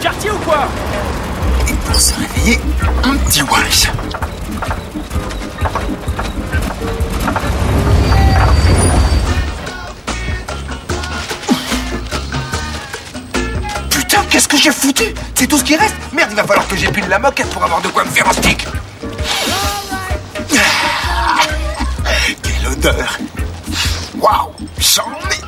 quartier ou quoi Et pour se réveiller, un petit wash. Putain, qu'est-ce que j'ai foutu? C'est tout ce qui reste Merde, il va falloir que j'épile la moquette pour avoir de quoi me faire un stick. Quelle odeur Waouh J'en ai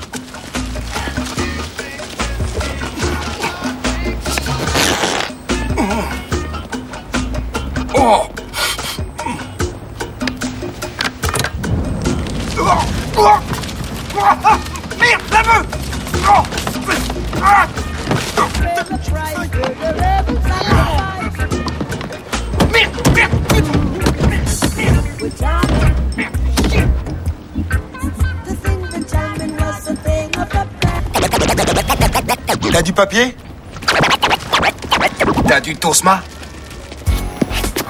T'as du papier? T'as du tosma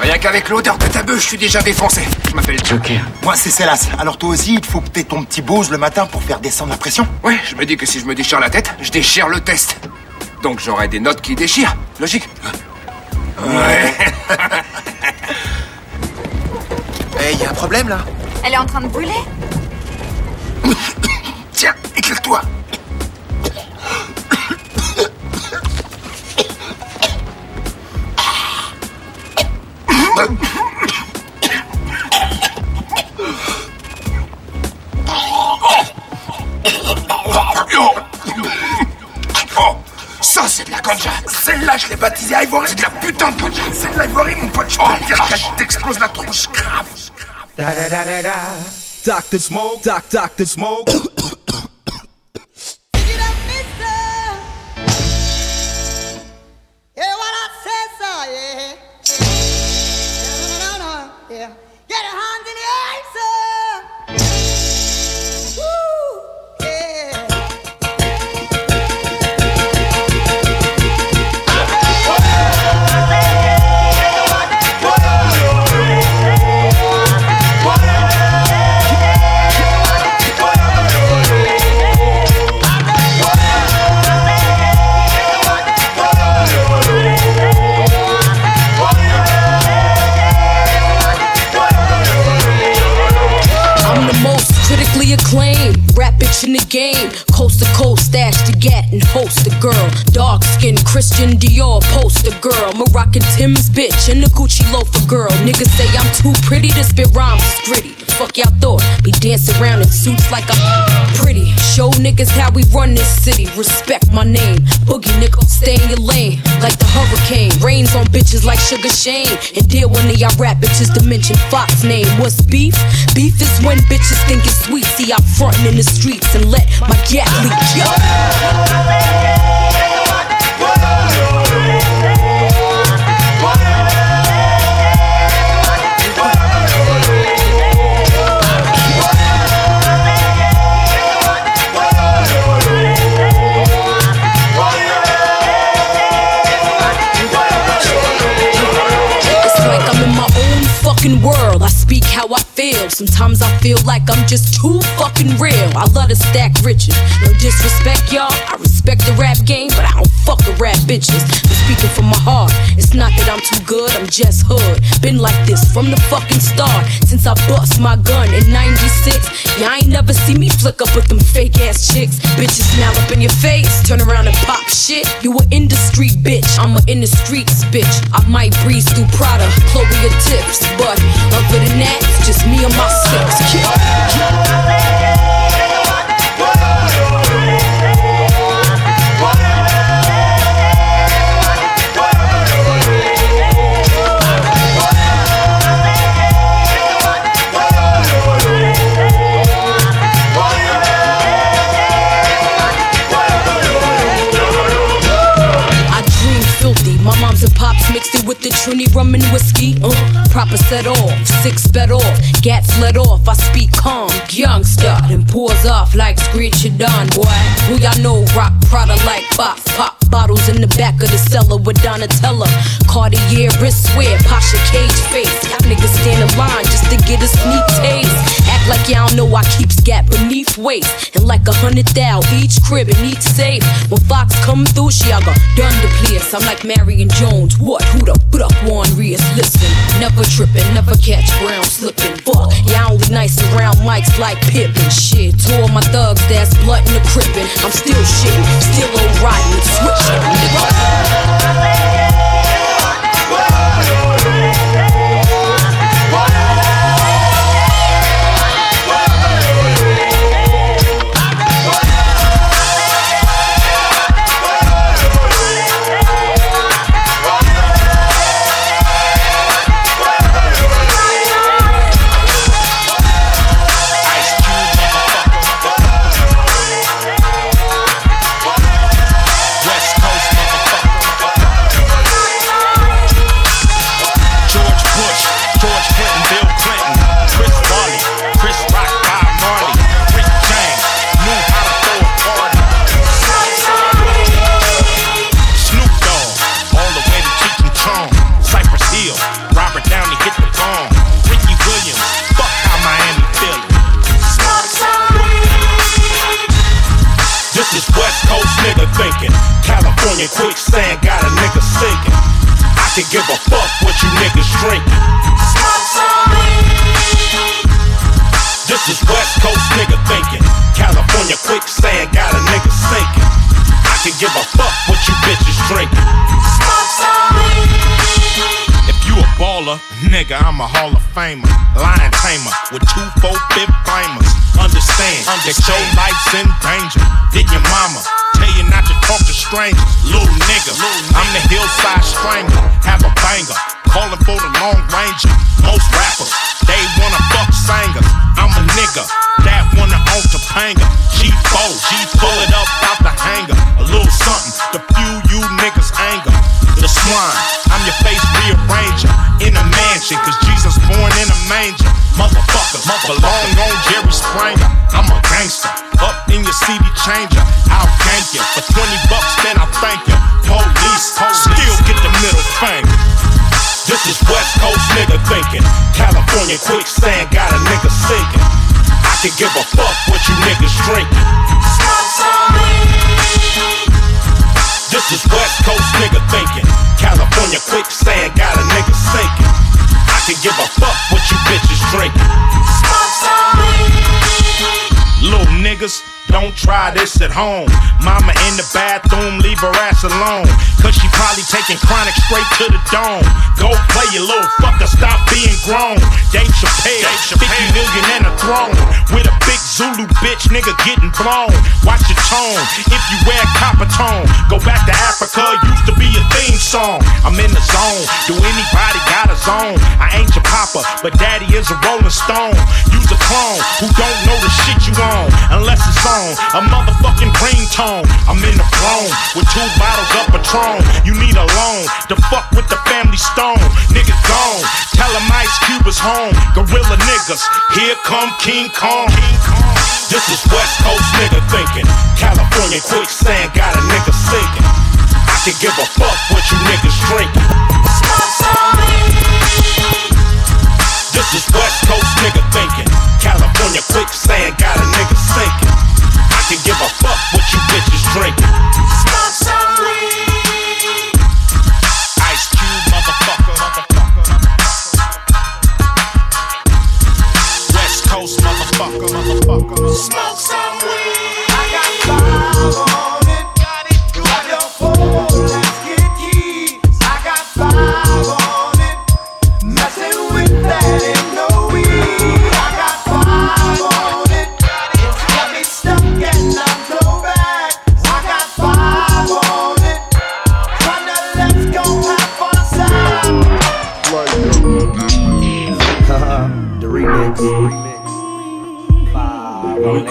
Rien qu'avec l'odeur de ta bœuf, je suis déjà défoncé. Je m'appelle Joker. Moi, c'est Célas. Alors toi aussi, il te faut peut-être ton petit bose le matin pour faire descendre la pression Ouais, je me dis que si je me déchire la tête, je déchire le test. Donc j'aurai des notes qui déchirent. Logique. Ouais. Eh, y a un problème là? Elle est en train de brûler? La putain de ganja. C'est de l'Ivory, mon pote. Je peux dire qu'elle t'explose la tronche grave. Dr. Smoke, Doc, Dr. Smoke. City. Respect my name. Boogie nigga, stay in your lane. Like the hurricane. Rains on bitches like Sugar Shane. And deal one of y'all rap bitches to mention Fox name. What's beef? Beef is when bitches think it's sweet. See, I'm frontin' in the streets and let my gat leak. Yo. Fucking world. Feel. Sometimes I feel like I'm just too fucking real. I love to stack riches. No disrespect, y'all. I respect the rap game, but I don't fuck the rap bitches. I'm speaking from my heart. It's not that I'm too good, I'm just hood. Been like this from the fucking start. Since I bust my gun in 96. Y'all ain't never see me flick up with them fake ass chicks. Bitches smile up in your face, turn around and pop shit. You a industry bitch, I'm a in the streets bitch. I might breeze through Prada, Chloe or tips, but other than that, it's just me my six kids. The Trini rum and whiskey. Uh, proper set off, six bet off, gats let off. I speak calm, youngster, then pours off like screech you done, boy. Who y'all know rock Prada like pop, pop bottles in the back of the cellar with Donatella. Cartier wristwear, Pasha cage face. Niggas stand in line just to get a sneak taste. Act like y'all know I keep scat beneath waist. And like a hundred thou each crib and each safe. When Fox come through, she I got done to please. I'm like Marion Jones. What? Who the put up one Rias? Listen, never tripping, never catch brown slipping. Fuck, y'all only nice around mics like Pippen. Shit, of my thugs that's blood in the crippin'. I'm still shitting, still old riding, switching. Nigga. Nigga, I'm a Hall of Famer. Lion tamer with two, four, fifth flamers. Understand, that your life's in danger. Did your mama tell you not to talk to strangers? Little nigga, I'm the hillside strangler. Have a banger, calling for the long ranger. Most rappers, they wanna fuck singers. I'm a nigga that wanna own Topanga. G4, G pull it up out the hanger. A little something to fuel you niggas' anger. The swine, I'm your face rearranger in a mansion, cause Jesus born in a manger. Motherfuckers, long on Jerry Springer. I'm a gangster, up in your CD changer. I'll gank you for 20 bucks, then I'll thank you. Police, still get the middle finger. This is West Coast nigga thinking. California quicksand got a nigga sinking. I can give a fuck what you niggas try this at home. Mama in the bathroom, leave her ass alone. Cause she probably taking chronic straight to the dome. Go play your little fucker, stop being grown. Dave Chappelle, 50 million and a throne. With a big Zulu bitch, nigga getting blown. Watch your tone, if you wear Coppertone. Go back to Africa, used to be a theme song. I'm in the zone, do anybody got a zone? I ain't your papa, but daddy is a rolling stone. Use a clone who don't know the shit you on, unless it's on a motherfucking green tone. I'm in the throne with two bottles of Patron. You need a loan to fuck with the family stone. Nigga gone, tell him Ice Cube is home. Gorilla niggas, here come King Kong. This is West Coast nigga thinking. California quicksand got a nigga sinking. I can give a fuck what you niggas drinking. This is West Coast nigga thinking. California quicksand got a nigga sinking. I can give a fuck what you bitches drinking. Motherfucker. Smoke some weed.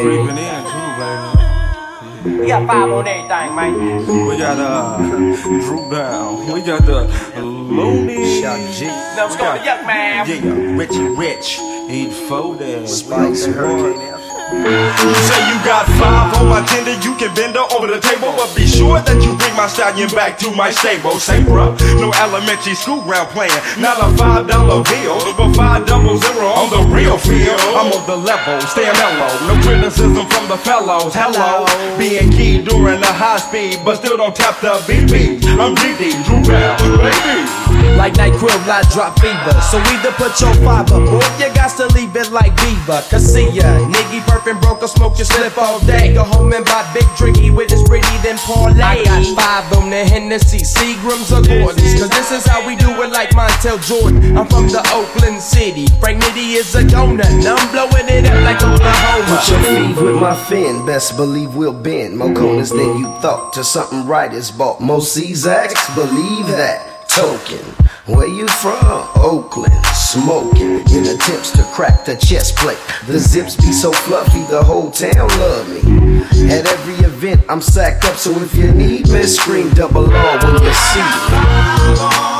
Creeping in too, baby. We got five on everything, man. We got uh Dru Down. We got the Luniz. Shock G. Now Let's go to Yukmouth. Yeah, Richie Rich. Eat four there. Spice, Hurricane You say you got five on my tender, you can bend her over the table, but be sure that you bring my stallion back to my stable. Say, bruh, no elementary school ground playing, not a five dollar bill, but five double zero on the real field. I'm on the level, stay mellow, no criticism from the fellows. Hello, being key during the high speed, but still don't tap the BB. I'm DD, Drew Bell, baby. Like night crib, I drop fever. So either put your five up, or you got to leave it like Beaver. Cause see ya, nigga perfect broke, or smoke your slip all day. Go home and buy big drinky with his pretty, then parlay. I got five on the Hennessy, Seagrams or Gordons. Cause this is how we do it like Montel Jordan. I'm from the Oakland City. Frank Nitty is a donut. I'm blowing it up like Oklahoma. Put your feet with my fin, best believe we'll bend. More corners than you thought. To something right is bought. Most Czaks, believe that. Token. Where you from? Oakland. Smoking. In attempts to crack the chest plate. The zips be so fluffy, the whole town love me. At every event, I'm sacked up, so if you need me, scream double R when you see me.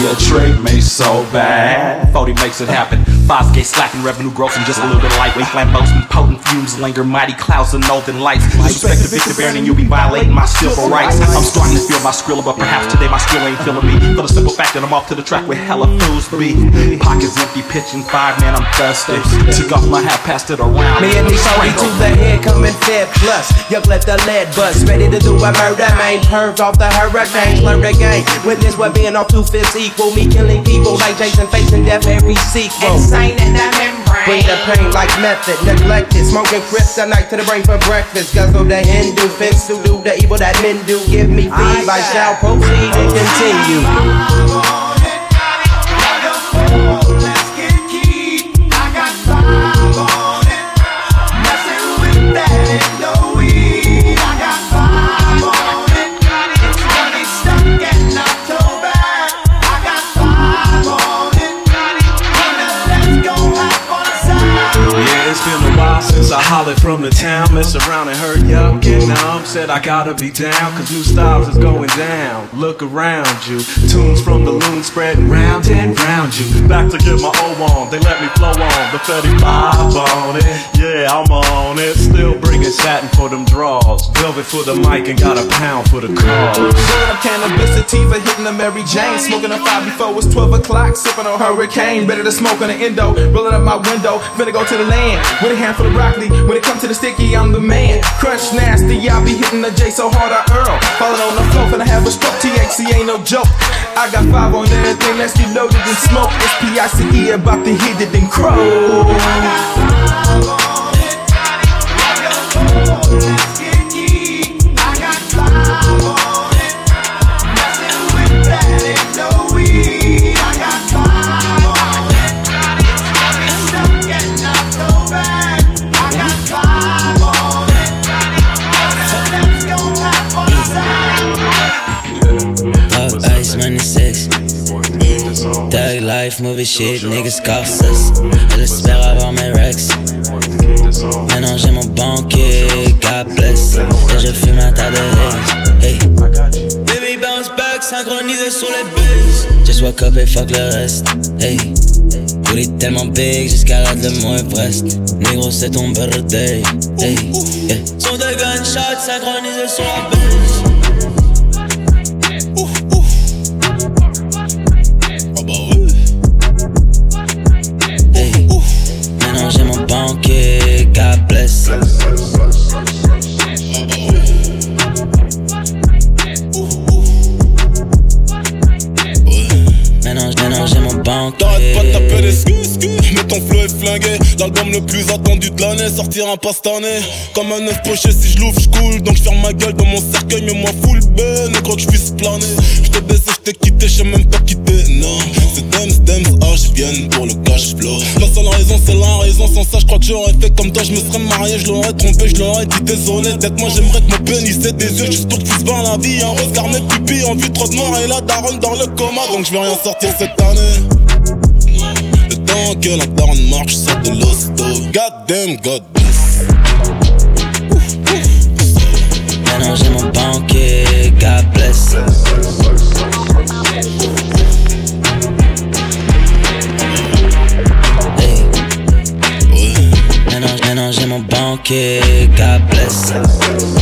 E40. Why your trick me so bad? 40 makes it happen. Five skate slacking, revenue growth, and just a little bit of lightweight flambeaus and potent fumes linger. Mighty clouds of northern lights. Disrespect to Victor Baron, and you'll be violating my civil rights. I'm starting to feel my skrilla, but perhaps today my skrill ain't feeling me. For the simple fact that I'm off to the track with hella fools be. Pockets empty, pitching five, man, I'm thirsty. Took off my hat, passed it around. Me and these 40 to the head coming fed plus. Yuck, let the lead bust. Ready to do a murder, man. Perved off the hurricane. Learn the game. Witness what being off two fifths equal. Me killing people like Jason facing death every sequel. Insane in the membrane. Bring the pain like method. Neglected. Smoking crisps at night to the brain for breakfast. Guzzle the Hindu. Fix to do the evil that men do. Give me feed. I shall proceed and continue. From the town. Mess around and hurt y'all get numb. Said I gotta be down, cause new styles is going down. Look around you. Tunes from the loon spreading round and round you. Back to get my O on, they let me flow on. The 35 on it. Yeah, I'm on it. Still bringing satin for them draws. Velvet for the mic and got a pound for the cause. Up cannabis sativa, hitting a Mary Jane. Smoking a five before it's 12 o'clock. Sipping on hurricane. Ready to smoke on the endo. Rolling up my window. Finna go to the land. With a handful of broccoli. It comes to the sticky, I'm the man. Crunch nasty. I be hitting the J so hard I earl. Falling on the floor. Finna have a stroke. THC ain't no joke. I got five on everything. Let's get loaded and smoke. It's about to hit it and crow. Movie shit, niggas avoir mes rex. Maintenant j'ai mon banquier, God bless. Et je fume un tas de. Hey. Baby bounce back, synchronisé sur les bases. Just walk up et fuck le reste. Hey. Booty tellement big, j'escalade le mont Everest. Négro, c'est ton birthday. Hey. Yeah. Son de gunshots synchronisé sur la base. De taper skus, mais ton flow est flingué. L'album le plus attendu de l'année sortira pas cette année. Comme un œuf poché, si je l'ouvre, je coule. Donc je ferme ma gueule dans mon cercueil, mais moi full ben. Et crois que je puisse planer. Je t'ai baissé, je t'ai quitté, je sais même pas quitter. Non, c'est Dems, Dems, H viennent pour le cash flow. La seule raison, c'est la raison. Sans ça, je crois que j'aurais fait comme toi. Je me serais marié, je l'aurais trompé, je l'aurais dit désolé. D'être moi, j'aimerais que mon pénis des yeux juste pour tu bien la vie. Un regard mes pupilles en vue trop de mort et la daronne dans le coma. Donc je vais rien sortir cette année. Que la daronne marche, ça de l'hosto. God damn, God bless. Maintenant j'ai mon banquier, God bless. Maintenant j'ai mon banquier, God bless.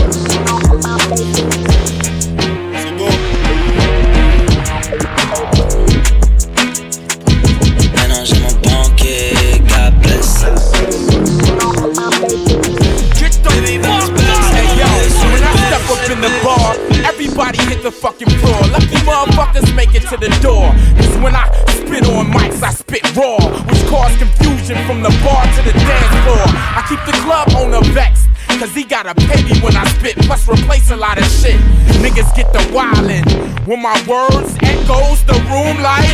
Get the wildin'. When my words echoes the room like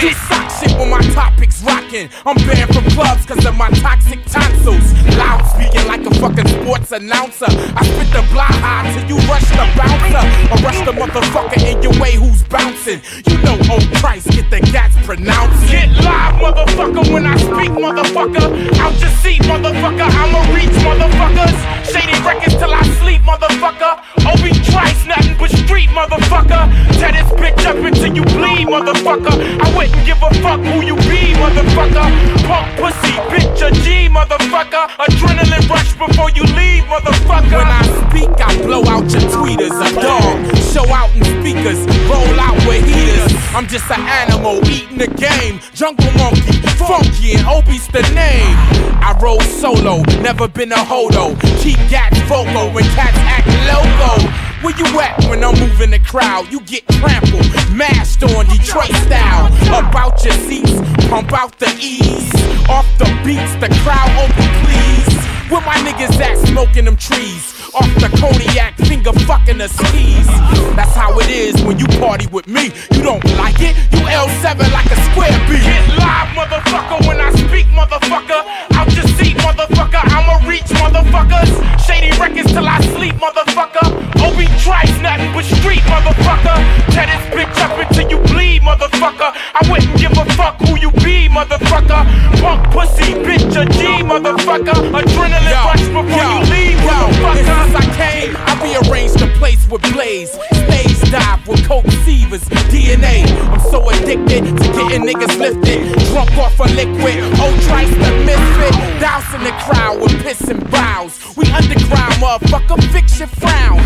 Do sock shit when my topics rockin'. I'm banned from clubs cause of my toxic tonsils. Loud speaking like a fucking sports announcer. I spit the blah high till you rush the bouncer. Or rush the motherfucker in your way who's bouncing. You know, oh Christ, get the gats pronounced. Get live, motherfucker, when I speak, motherfucker. Out your seat, motherfucker. I'ma reach, motherfuckers. Records till I sleep, motherfucker. Obi Trice, nothing but street, motherfucker. Tear this bitch up until you bleed, motherfucker. I wouldn't give a fuck who you be, motherfucker. Punk pussy, bitch, a G, motherfucker. Adrenaline rush before you leave, motherfucker. When I speak, I blow out your tweeters. A dog, show out in speakers, roll out with heaters. I'm just an animal eating the game. Jungle monkey, funky, and Obi's the name. I roll solo, never been a hodo. Keep gats vocal when cats act loco. Where you at when I'm moving the crowd? You get trampled, mashed on Detroit style. About your seats, pump out the ease. Off the beats, the crowd open, please. Where my niggas at smoking them trees? Off the cognac, finger fucking the skis. That's how it is when you party with me. You don't like it? You L7 like a square beat. Get live, motherfucker, when I speak, motherfucker. Out your seat, motherfucker. I'ma reach, motherfuckers. Shady records till I sleep, motherfucker. Obi Trice, nothing but street, motherfucker. Tear this bitch up until you bleed, motherfucker. I wouldn't give a fuck who you be, motherfucker. Punk pussy, bitch, a G, motherfucker. Adrenaline rush before you leave, motherfucker. Since I came, I rearranged the place with Blaze. Stage dive with coke sievers, DNA. I'm so addicted to getting niggas lifted. Drunk off a liquid. Oh, Trice the misfit. Dousing the crowd with piss and bows. We underground, motherfucker, fix your frowns.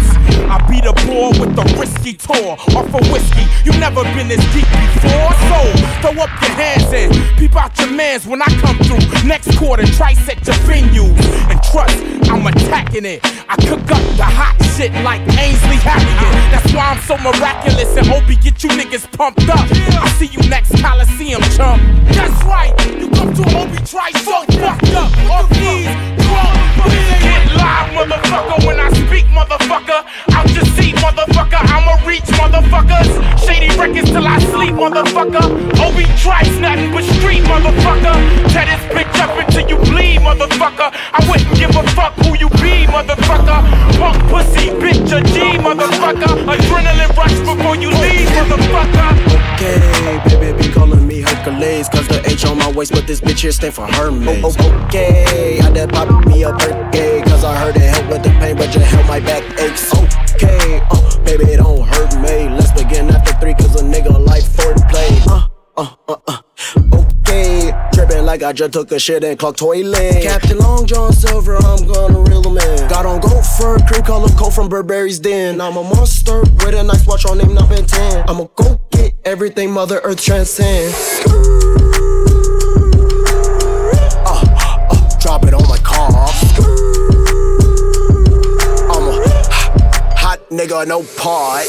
I beat a ball with a risky tour off a whiskey. You never been this deep before. So throw up your hands and peep out your mans when I come through. Next quarter, try set your venues. And trust, I'm attacking it. I cook up the hot shit like Ainsley Harriott. That's why I'm so miraculous and Obi get you niggas pumped up. I see you next Coliseum, chump. That's right, you come to Obi try so fucked up. Off these Get live, motherfucker, when I speak, motherfucker. Out your seat, motherfucker. I'ma reach, motherfuckers. Shady records till I sleep, motherfucker. Trice, nothing but street, motherfucker. Tear this bitch up until you bleed, motherfucker. I wouldn't give a fuck who you be, motherfucker. Punk pussy, bitch, a G, motherfucker. Adrenaline rush before you leave, motherfucker. Okay, baby, be calling me Hercules. Cause the H on my waist, but this bitch here stand for Hermes. Oh, oh, oh. okay, I did pop me a birthday. Cause I heard it help with the pain, but you held my back aches. Okay, uh, baby, it don't hurt me. Let's begin after three, cause a nigga like foreplay. Uh, uh, uh, uh. Okay, tripping like I just took a shit and clocked toilet. Captain Long John Silver, I'm gonna reel him in. Got on gold fur, cream color coat from Burberry's Den. I'm a monster with a nice watch on name number 10. I'ma go get everything Mother Earth transcends. Nigga, no part.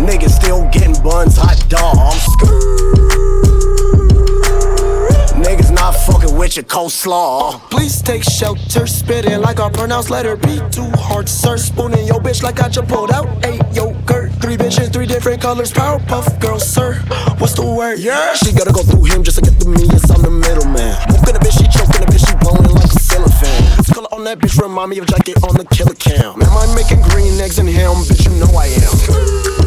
Niggas still getting buns, hot dogs. Niggas not fucking with your coleslaw. Please take shelter, spitting like I pronounce letter B. Too hard, sir. Spooning your bitch like I just pulled out a yogurt. Three bitches, three different colors. Powerpuff girl, sir. What's the word? Yeah. She gotta go through him just to get to me. Yes, I'm the middleman. Hooking a bitch, she choking a bitch, she blowing that bitch remind me of jacket on the killer cam. Am I making green eggs and ham? Bitch, you know I am.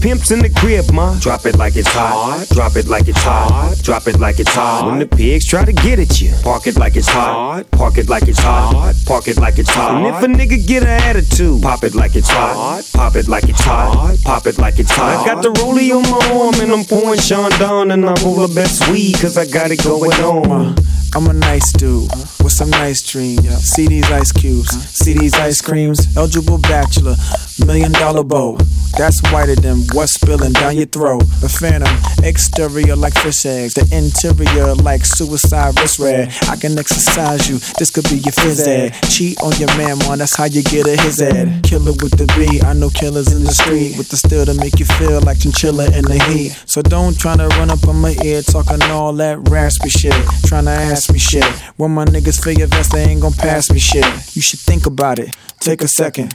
Pimps in the crib, ma, drop it like it's hot. Drop it like it's hot. Drop it like it's hot. When the pigs try to get at you, park it like it's hot. Park it like it's hot. Park it like it's hot. And if a nigga get an attitude, pop it like it's hot. Pop it like it's hot. Pop it like it's hot. I got the rollie on my arm and I'm pouring Chandon and I roll the best weed cause I got it going on. I'm a nice dude with some nice dreams. See these ice cubes, see these ice creams. Eligible bachelor, million dollar bow. That's whiter than what's spilling down your throat. The phantom, exterior like fish eggs, the interior like suicide wrist red. I can exercise you, this could be your phys ed. Cheat on your man, man, that's how you get a his ed. Killer with the B, I know killers in the street with the steel to make you feel like chinchilla in the heat. So don't try to run up on my ear talking all that raspy shit. Trying to ask me shit. When my niggas your vest, they ain't gon' pass me shit. You should think about it. Take a second.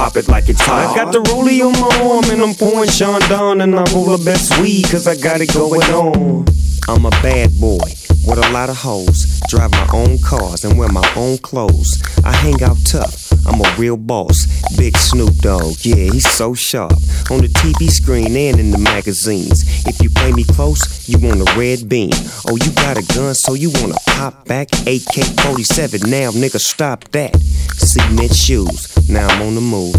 Pop it like it's hot. I got the rollie on my arm and I'm pouring Chandon and I roll the best weed cause I got it going on. I'm a bad boy with a lot of hoes. Drive my own cars and wear my own clothes. I hang out tough. I'm a real boss. Big Snoop Dogg, yeah, he's so sharp. On the TV screen and in the magazines. If you play me close, you want a red beam. Oh, you got a gun, so you wanna pop back? AK 47, now nigga, stop that. Cement shoes, now I'm on the move.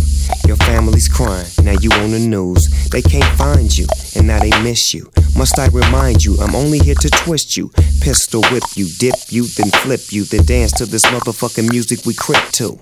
Your family's crying, now you on the news. They can't find you, and now they miss you. Must I remind you, I'm only here to twist you. Pistol whip you, dip you, then flip you, then dance to this motherfucking music we crip to.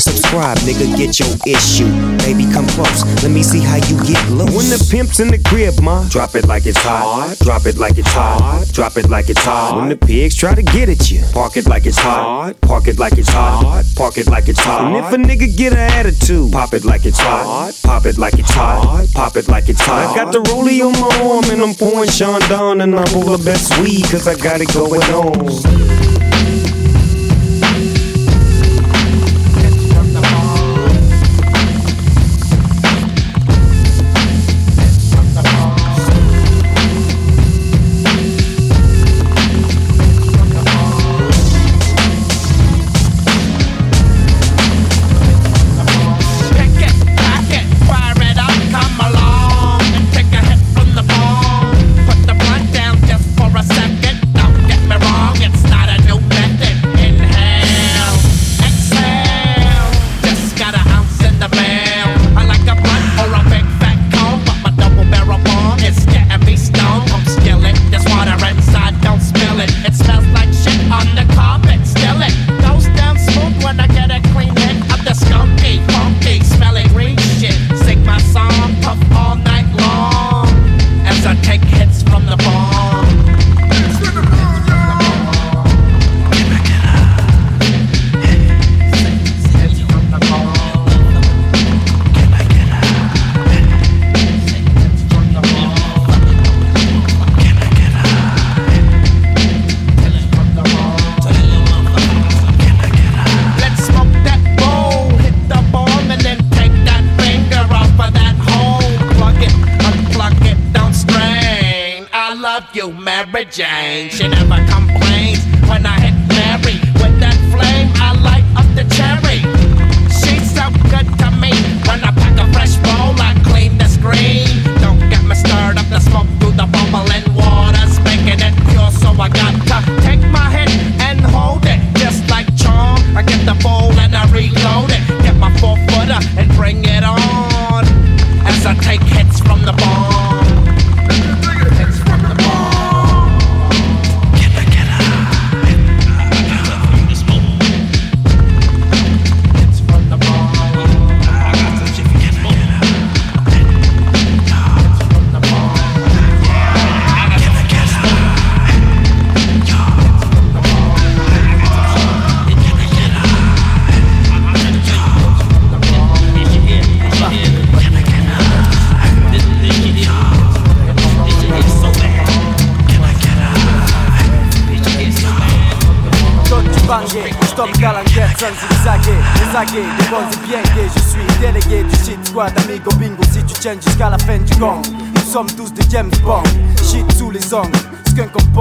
Subscribe, nigga, get your issue. Baby, come close, let me see how you get loose. When the pimp's in the crib, ma, drop it like it's hot. Drop it like it's hot. Drop it like it's hot. When the pigs try to get at you, park it like it's hot. Park it like it's hot. Park it like it's hot. And if a nigga get an attitude, pop it like it's hot. Pop it like it's hot. Pop it like it's hot. I got the rollie on my arm and I'm pouring Chandon and I roll the best weed cause I got it going on.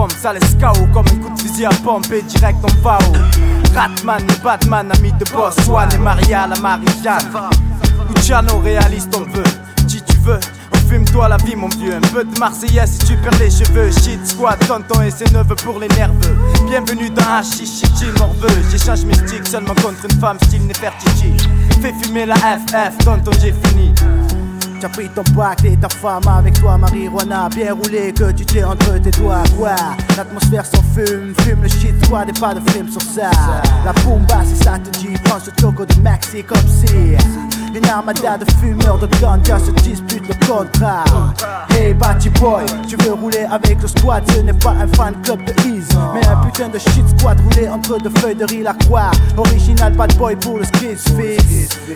En ça laisse KO Comme un coup de fusil à pompe et direct va au Ratman et Batman, ami de boss. Swan et Maria la Marie-Jeanne. Luciano réaliste on veut. Si tu veux Fume-toi la vie mon vieux, un peu de Marseillaise si tu perds les cheveux. Shit squad, tonton et ses neveux pour les nerveux. Bienvenue dans Hachichi, morveux J'échange mes sticks seulement contre une femme style Nefertiti. Fais fumer la FF, tonton j'ai fini Tu as pris ton bac et ta femme avec toi, marijuana bien roulé que tu tiens entre tes doigts. Quoi L'atmosphère s'en fume, fume le shit squad et pas de film sur ça. La bomba, si ça te dit, prends ce choco de Maxi comme si. Une armada de fumeurs de ganja se dispute le contrat. Hey Batty Boy, tu veux rouler avec le squad, ce n'est pas un fan club de Ease, mais un putain de shit squad roulé entre deux feuilles de riz la croix. Original bad boy pour le skis.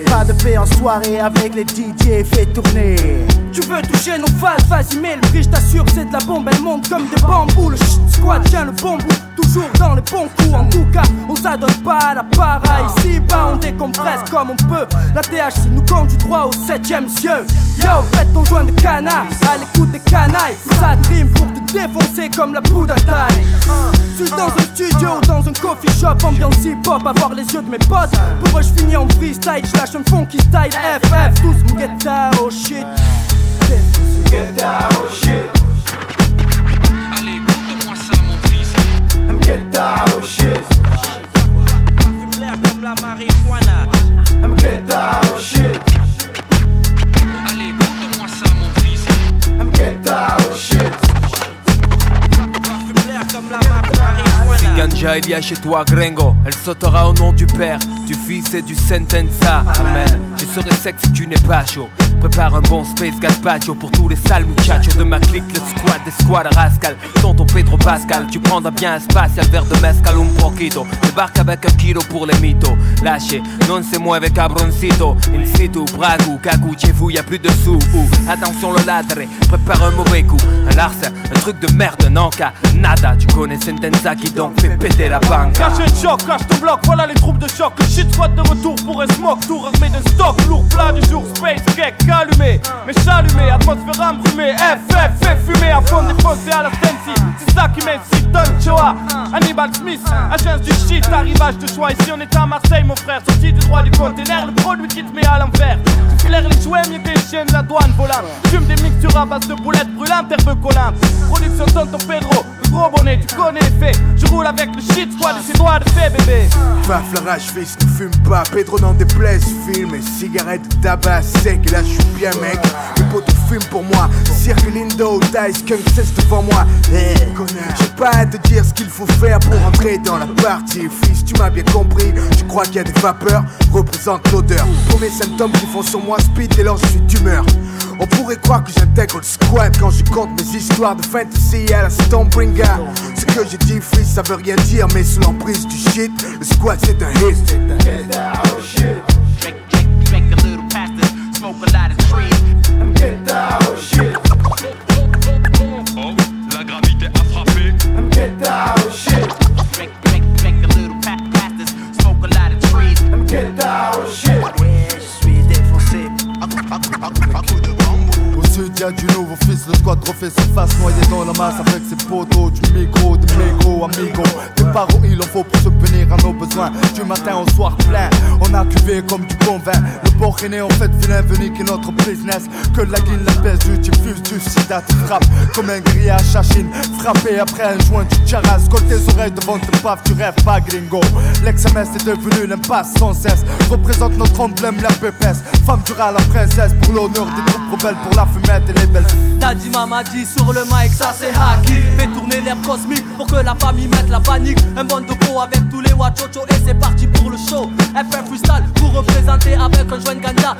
Pas de paix en soirée avec les DJ, fais tourner. Tu veux toucher nos phases, vas-y mets le prix, je t'assure c'est de la bombe, elle monte comme des bambous. Le squad tient le bon bout, toujours dans les bons coups. En tout cas, on s'adonne pas à la para Ici bas on décompresse comme on peut La THC nous conduit droit au septième cieux. Yo, prête ton joint de canard, à l'écoute des canailles. Ça dream pour te défoncer comme la poudre à taille. Suis dans un studio ou dans un coffee shop Ambiance hip-hop, avoir les yeux de mes potes. Pour eux je finis en freestyle, je lâche un funky style FF, tous mon get oh shit Get down, shit. Allez, montre-moi ça, mon fils. Get down, shit. comme la marijuana. Get down, shit. Allez, montre-moi ça, mon fils. Get down, shit. comme la marijuana. Ganja, il y a chez toi, Gringo. Elle sautera au nom du Père, du Fils et du Sentenza. Amen. Je serai sec si tu n'es pas chaud. Prépare un bon space gazpacho pour tous les sales muchachos de ma clique, le squad des squads rascal. Tonton Pedro Pascal, tu prendras bien un spatial verre de mezcal un poquito. Débarque avec un kilo pour les mythos. Lâchez, non moi avec cabroncito. In situ, bragu, cagou, chez vous y a plus de sous. Attention le ladre, prépare un mauvais coup. Un larcin, un truc de merde, non qu'à nada. Tu connais Sentenza qui donc fait péter la banque. Cache le choc, cache ton bloc, voilà les troupes de choc. Shit squad de retour pour un smoke, tour armé de stock, lourd plat du jour, space cake, mais chalumé, atmosphère embrumée, FF, fait fumer à fond défoncé à la Stency. C'est ça qui m'excite, Don Choa, Hannibal Smith, agence du shit, arrivage de choix. Ici on est à Marseille, mon frère, sorti du droit du container, le produit qui te met à l'envers. Tu flaires les jouets, mieux que les chiens de la douane volante. Fume des mixtures à base de boulettes brûlantes, herbe collante. Production Tonton Pedro, le gros bonnet, tu connais les faits. Je roule avec le shit squad et ses doigts de fait, bébé. Paf la rage fils ne fume pas Pedro n'en déplaise filme et cigarette tabac sec et là je bien mec. Les potes fument pour moi. Cirque Lindo, Dice, Kunk cesse devant moi. Eh, J'ai pas à te dire ce qu'il faut faire pour entrer dans la partie. Fils tu m'as bien compris. Je crois qu'il y a des vapeurs Représente l'odeur. Premier symptômes qui font sur moi speed dès lors je suis d'humeur. On pourrait croire que j'intègre le squad quand je compte mes histoires de fantasy à la Stormbringer. Ce que j'ai dit, fils, ça veut rien dire, mais sous l'emprise du shit, le squad c'est un hit. This, smoke a lot of trees. Get down, shit. Oh, la gravité a frappé. Get down, shit. Drink, drink, drink a little pa- past this, smoke a lot of trees. Get down, shit. Ouais, je suis défoncé. Au sud y'a du nouveau fils, le squad refait surface Noyé dans la masse avec ses poteaux Du micro, des mégots amigo, amigo. Des barreaux, il en faut pour se punir à nos besoins. Du matin au soir plein, on a cuvé comme du bon vin. Le est en fait vilain, venu qui est notre business. Que la guine, la baisse, du diffuse du sida, tu frappes comme un grillage à Chine. Frappé après un joint du charas, colle tes oreilles devant tes paf, tu rêves pas gringo. L'ex-MS est devenu l'impasse sans cesse. Représente notre emblème, la pépesse. Femme à la princesse pour l'honneur des troupes rebelles, pour la fumette et les belles. T'as dit mama dit sur le mic, ça c'est hacky. Fais tourner l'air cosmique pour que la famille mette la panique. Un bon de peau avec tous les wachocho et c'est parti pour le show. FF freestyle pour représenter avec un joint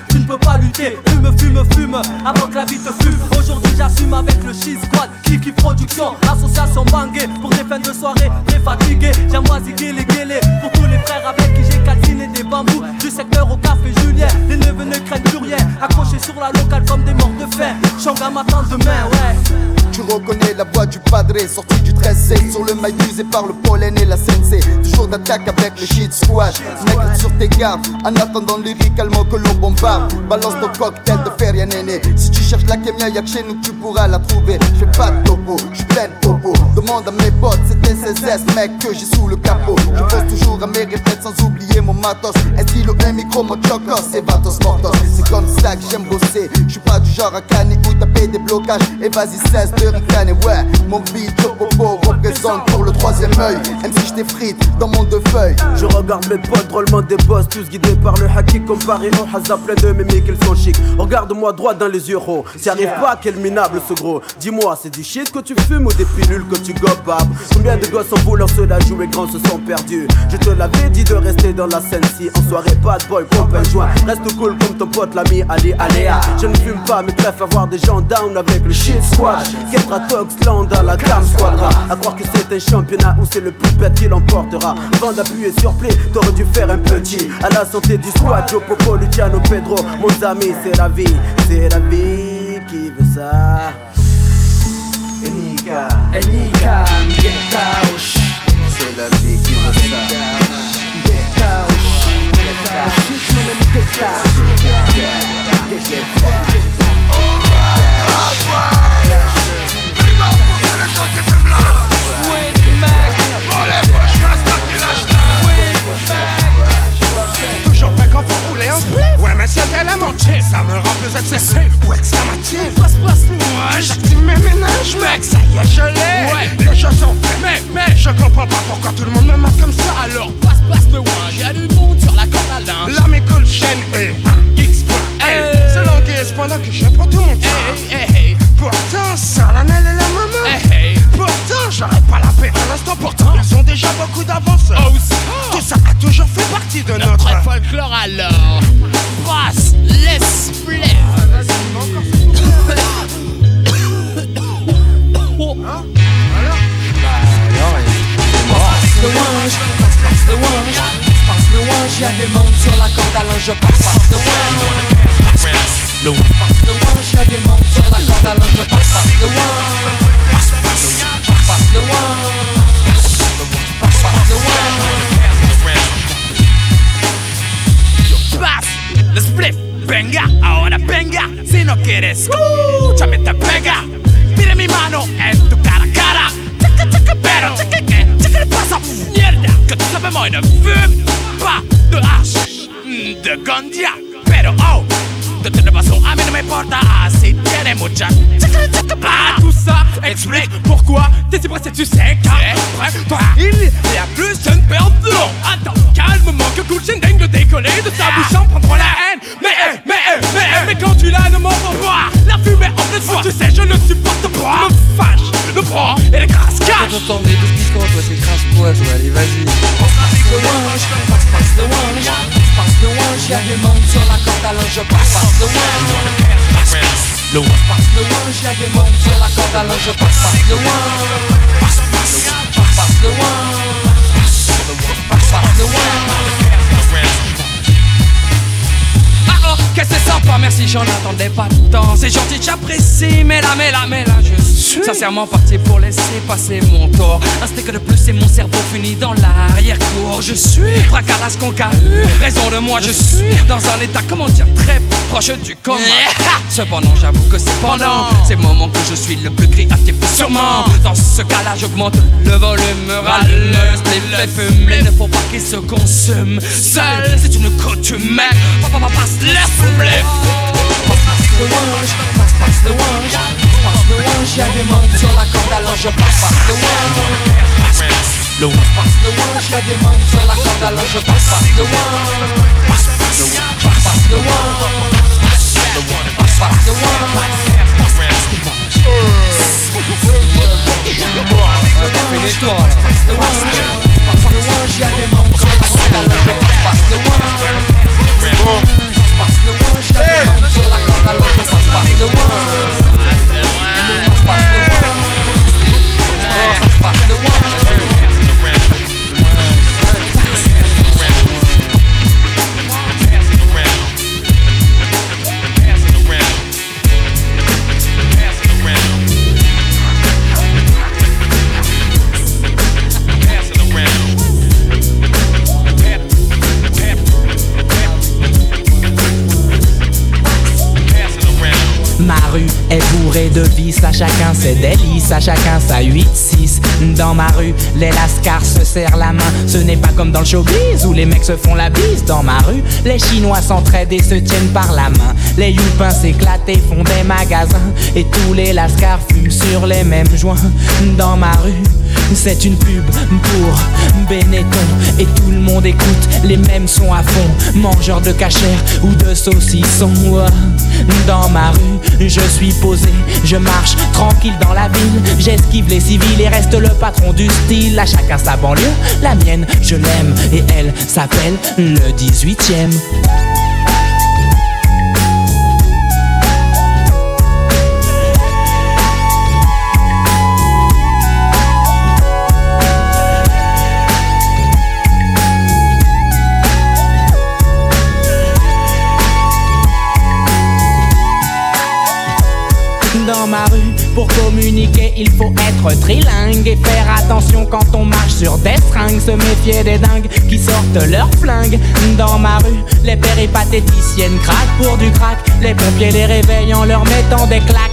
Tu ne peux pas lutter, fume, fume, fume avant que la vie te fume. Aujourd'hui j'assume avec le Cheese Squad, Kiki Production, association bangé pour des fins de soirée très fatigué. J'aime ziguer les guélés pour tous les frères avec qui j'ai calciné des bambous. Du secteur au café Julien, les neveux ne craignent plus rien. Accrochés sur la locale comme des morts de faim. Changa m'attend demain, ouais. Tu reconnais la voix du padré sorti du 13C Sur le mail usé par le pollen et la sensei. Toujours d'attaque avec le shit squad. Mec sur tes gardes En attendant lyricalement que l'on bombarde. Balance ton cocktail de feria néné. Si tu cherches la kémia y'a que chez nous tu pourras la trouver. J'fais pas de topo, j'suis plein de topo. Demande à mes potes c'était CSS mec que j'ai sous le capot. Je pense toujours à mes répètes sans oublier mon matos. Un stylo, un micro, mon chocos c'est vatos mortos C'est comme ça que j'aime bosser. J'suis pas du genre à canner ou taper des blocages. Et vas-y cesse de pour le troisième œil. Même si frites dans mon Je regarde mes potes drôlement des boss Tous guidés par le haki comparé au hasard plein de mémiques ils sont chics. Regarde-moi droit dans les yeux oh. T'y arrive pas quel minable ce gros. Dis-moi c'est du shit que tu fumes ou des pilules que tu gobes Combien de gosses en voulant se la jouer grand se sont perdus? Je te l'avais dit de rester dans la scène si En soirée de boy pompe un joint. Reste cool comme ton pote l'ami Ali Aléa Je ne fume pas mais préfère voir des gens down avec le shit squad Toxland à la Cam Squadra À croire que c'est un championnat où c'est le plus bête qui l'emportera Avant d'appuyer sur play, t'aurais dû faire un petit À la santé du squad, Joe Popo, Luciano, Pedro Mon ami, c'est la vie, c'est la vie qui veut ça Enika, Enika, C'est la vie qui veut ça Get out, get out Ça me rend plus excessif Ouais que ça m'attire. Passe, passe, moi J'active mes ménages mec. Ça y est je l'ai. Ouais. Les choses sont faites. Mais, mais Je comprends pas pourquoi tout le monde me marque comme ça. Alors passe, passe le one Y'a du monde sur la corde à linge. La m'écoule chaîne et C'est l'anguise pendant que je prends tout mon temps. Pourtant ça la Nel Pourtant j'aurais pas la paix à l'instant Pourtant ils ont déjà beaucoup d'avance Tout ça a toujours fait partie de notre folklore alors Brasse, laisse plaire Passe le wange, passe le wange, passe le wange, y'a des mondes sur la corde à linge, passe, passe le wange. Passe le wange, y'a des mondes sur la corde à linge, passe, passe le wange. Venga, ahora venga Si no quieres, escúchame te pega. Mire mi mano en tu cara cara. Checa, checa, pero checa que, checa le pasa. Mierda, que tú sabes moi ne fume pas de hash, mm, de ganja Pero oh, a mí no me importa Si tiene Ah, tout ça explique pourquoi t'es si pressé, tu sais car toi, il y a plus d'une paire de Attends, calmement que Cool daigne de décoller de sa bouche en prendront la haine Mais, eh, mais, eh, mais, eh, mais quand tu l'as, ne m'en pas La fumée en pleine tu sais, je ne supporte pas Le fâche, le prend et les grâces cache Attends, mais deux petits toi, c'est crasse quoi, toi, allez, vas-y Passe le wange, passe, passe le wange, passe le wange, y'a des mondes sur la corde à linge, passe, passe le wange. Le Passe le y'a des mondes sur la corde à linge, passe, passe le wange. Passe, passe, passe le wange. Passe, passe le wange. Oh, qu'est-ce que c'est sympa, merci, j'en attendais pas tant. C'est gentil, j'apprécie, mais là, mais là, mais là, je suis sincèrement parti pour laisser passer mon tour Un steak de plus et mon cerveau finit dans l'arrière-cour. Je suis Fracaras conca, raison de moi je suis Dans un état, comment dire, très proche du coma. Cependant j'avoue que c'est pendant Ces moments que je suis le plus créatif sûrement. Dans ce cas-là j'augmente le volume Râle, les fume Il ne faut pas qu'il se consume Seul, c'est une coutume. Papa, papa, passe, flip Passe le wange, passe, passe le wange Passe le wange, y'a des membres sur la corde alors je passe, passe le wange le one. Passe le one, je des mains sur la corde alors je passe, passe le one. Passe, passe le one, passe le one. Passe le passe, passe le. Passe, passe le one. Finis-toi. Passe le one, passe le des mains sur la corde alors je passe, passe le. Passe le one, je one. One. One. De vices, à chacun ses délices, à chacun sa 8-6. Dans ma rue, les lascars se serrent la main. Ce n'est pas comme dans le showbiz où les mecs se font la bise. Dans ma rue, les Chinois s'entraident et se tiennent par la main. Les youpins s'éclatent et font des magasins. Et tous les lascars fument sur les mêmes joints. Dans ma rue, c'est une pub pour Benetton Et tout le monde écoute les mêmes sons à fond Mangeur de cachère ou de saucisson Dans ma rue, je suis posé Je marche tranquille dans la ville. J'esquive les civils et reste le patron du style. À chacun sa banlieue, la mienne je l'aime. Et elle s'appelle le 18ème Pour communiquer, il faut être trilingue et faire attention quand on marche sur des stringues. Se méfier des dingues qui sortent leurs flingues. Dans ma rue, les péripatéticiennes craquent pour du crack. Les pompiers les réveillent en leur mettant des claques.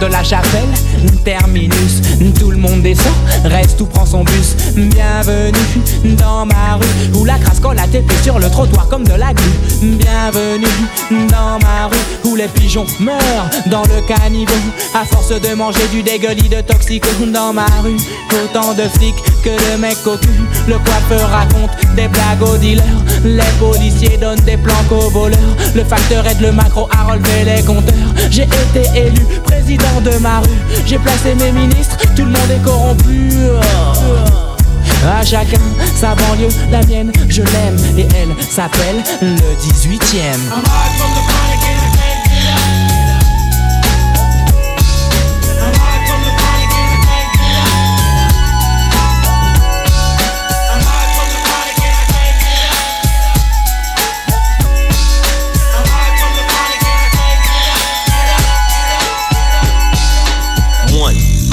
De la chapelle, terminus, tout le monde descend, reste ou prend son bus. Bienvenue dans ma rue, où la crasse colle à tes pieds sur le trottoir comme de la glu. Bienvenue dans ma rue, où les pigeons meurent dans le caniveau, à force de manger du dégueulis de toxico. Dans ma rue, autant de flics que de mecs cul. Le coiffeur raconte des blagues aux dealers, les policiers donnent des planques aux voleurs. Le facteur aide le macro à relever les compteurs. J'ai été élu président de ma rue. J'ai placé mes ministres, tout le monde est corrompu. À chacun sa banlieue, la mienne, je l'aime et elle s'appelle le 18ème.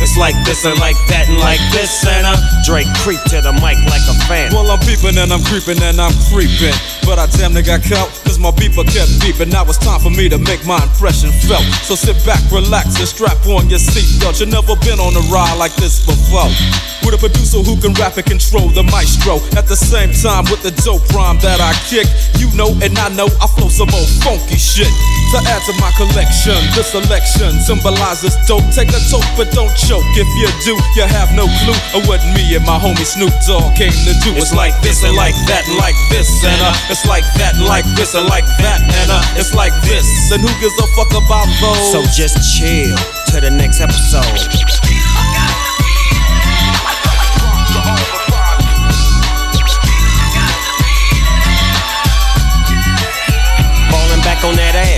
it's like this and like that and like this, and uh, Dre creep to the mic like a fan. Well, I'm peeping and I'm creeping and I'm creeping. But I damn near got caught, cause my beeper kept beeping. Now it's time for me to make my impression felt. So sit back, relax, and strap on your seatbelt. You've never been on a ride like this before. With a producer who can rap and control the maestro. At the same time, with the dope rhyme that I kick. You know, and I know I flow some old funky shit. To add to my collection, this selection symbolizes dope. Take a toke, but don't choke. If you do, you have no clue of what me and my homie Snoop Dogg came to do. It's like this and like that like this and uh, it's like that like this and like that and uh, it's like this. And who gives a fuck about those? So just chill to the next episode. On that ass,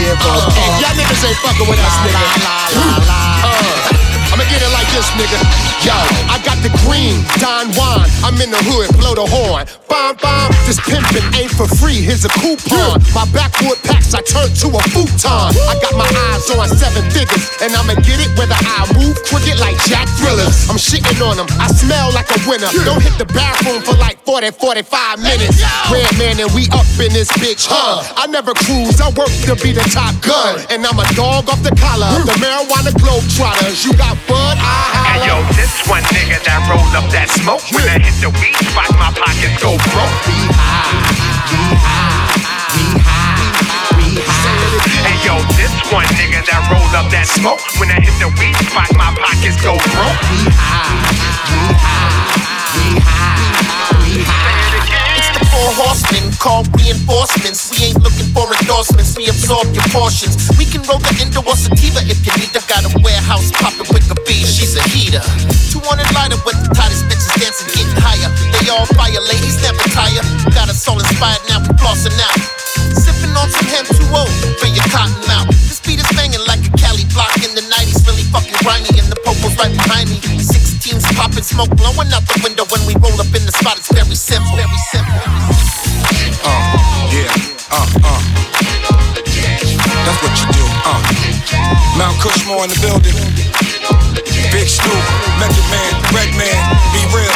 Give fuck. Y'all niggas ain't fucking with us, nigga. I'ma get it like this, nigga. Yo, I got the green, Don Juan. I'm in the hood, blow the horn. Bomb, bomb, this pimpin' ain't for free. Here's a coupon. My backwood packs, I turn to a futon. I got my eyes on seven figures, and I'ma get it whether I move crooked like Jack Thrillers. I'm shitting on them, I smell like a winner. Don't hit the bathroom for like 40, 45 minutes. Redman, and we up in this bitch, huh? I never cruise, I work to be the top gun. And I'm a dog off the collar. The marijuana globe trotters. You got bud, I Hey yo, this one nigga that rolled up that smoke. When I hit the weed spot, my pockets go broke. We high, we high, we high, we high. Hey yo, this one nigga that rolled up that smoke. When I hit the weed spot, my pockets go broke. We high, we high, we high, we high. It's the four horsemen called reinforcements. We ain't looking for endorsements. We absorb your portions. We can roll the Indo or sativa if you need. I got a warehouse popping with a bee. She's a heater. 200 lighter with the tightest bitches dancing, getting higher. They all fire, ladies never tire. Got us all inspired now, we flossing out. Sipping on some hemp 2 for your cotton mouth. This beat is banging like a Cali block in the 90s. Really fucking grimy, and the popo's right behind me. 16s popping, smoke blowing out the window when we roll up in the spot. It's very simple, very simple. Uh, yeah, uh, uh. That's what you do, uh. Mount Kushmore in the building. Big Snoop, Method Man, Redman, Be Real.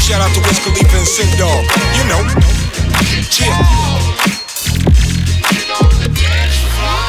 Shout out to Wiz Khalifa and Sen Dog. You know. Cheer.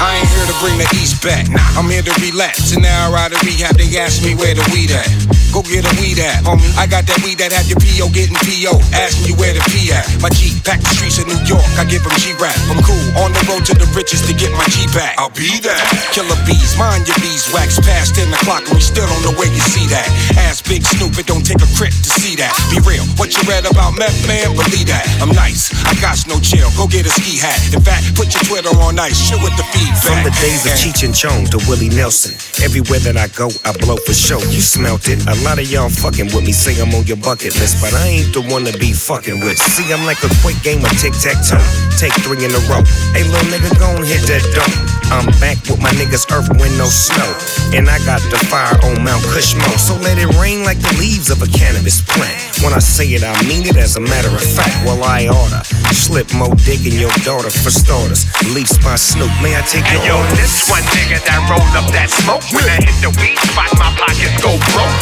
I ain't here to bring the East back, nah. I'm here to relax. An hour out of rehab, they ask me where the weed at. Go get a weed at, homie. I got that weed that have your PO getting PO. Asking you where the P at. My G pack the streets of New York. I give them G rap. I'm cool. On the road to the riches to get my G back. I'll be there. Killer bees, mind your beeswax. Past 10 o'clock and we still on the way you see that. Ask Big Snoop, it don't take a crit to see that. Be real, what you read about meth, man, believe that. I'm nice, I got no chill. Go get a ski hat. In fact, put your Twitter on ice. Shit with the feedback. From the days of Cheech and Chong to Willie Nelson. Everywhere that I go, I blow for show. You smelt it. A lot of y'all fucking with me, say I'm on your bucket list, but I ain't the one to be fucking with. See, I'm like a quick game of tic tac toe. Take three in a row. Hey, little nigga, go and hit that dope. I'm back with my niggas, earth, wind, no snow. And I got the fire on Mount Cushmo. So let it rain like the leaves of a cannabis plant. When I say it, I mean it as a matter of fact. Well, I oughta slip more dick in your daughter for starters. Leafs by Snoop, may I take Hey yo, this one nigga that rolled up that smoke. When I hit the weed spot, my pockets go broke.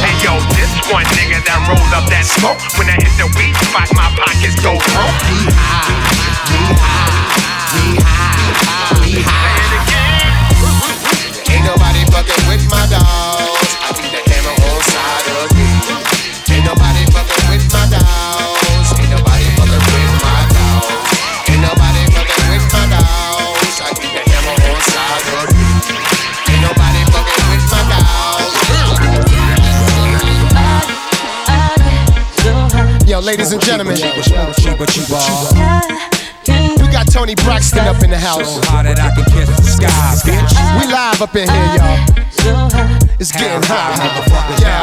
Hey yo, this one nigga that rolled up that smoke. When I hit the weed spot, my pockets go broke. Ain't nobody fucking with my dogs. Ladies and gentlemen. We got Toni Braxton up in the house. hot that I can kiss the sky, bitch. We live up in here, y'all. It's getting hot. Yeah.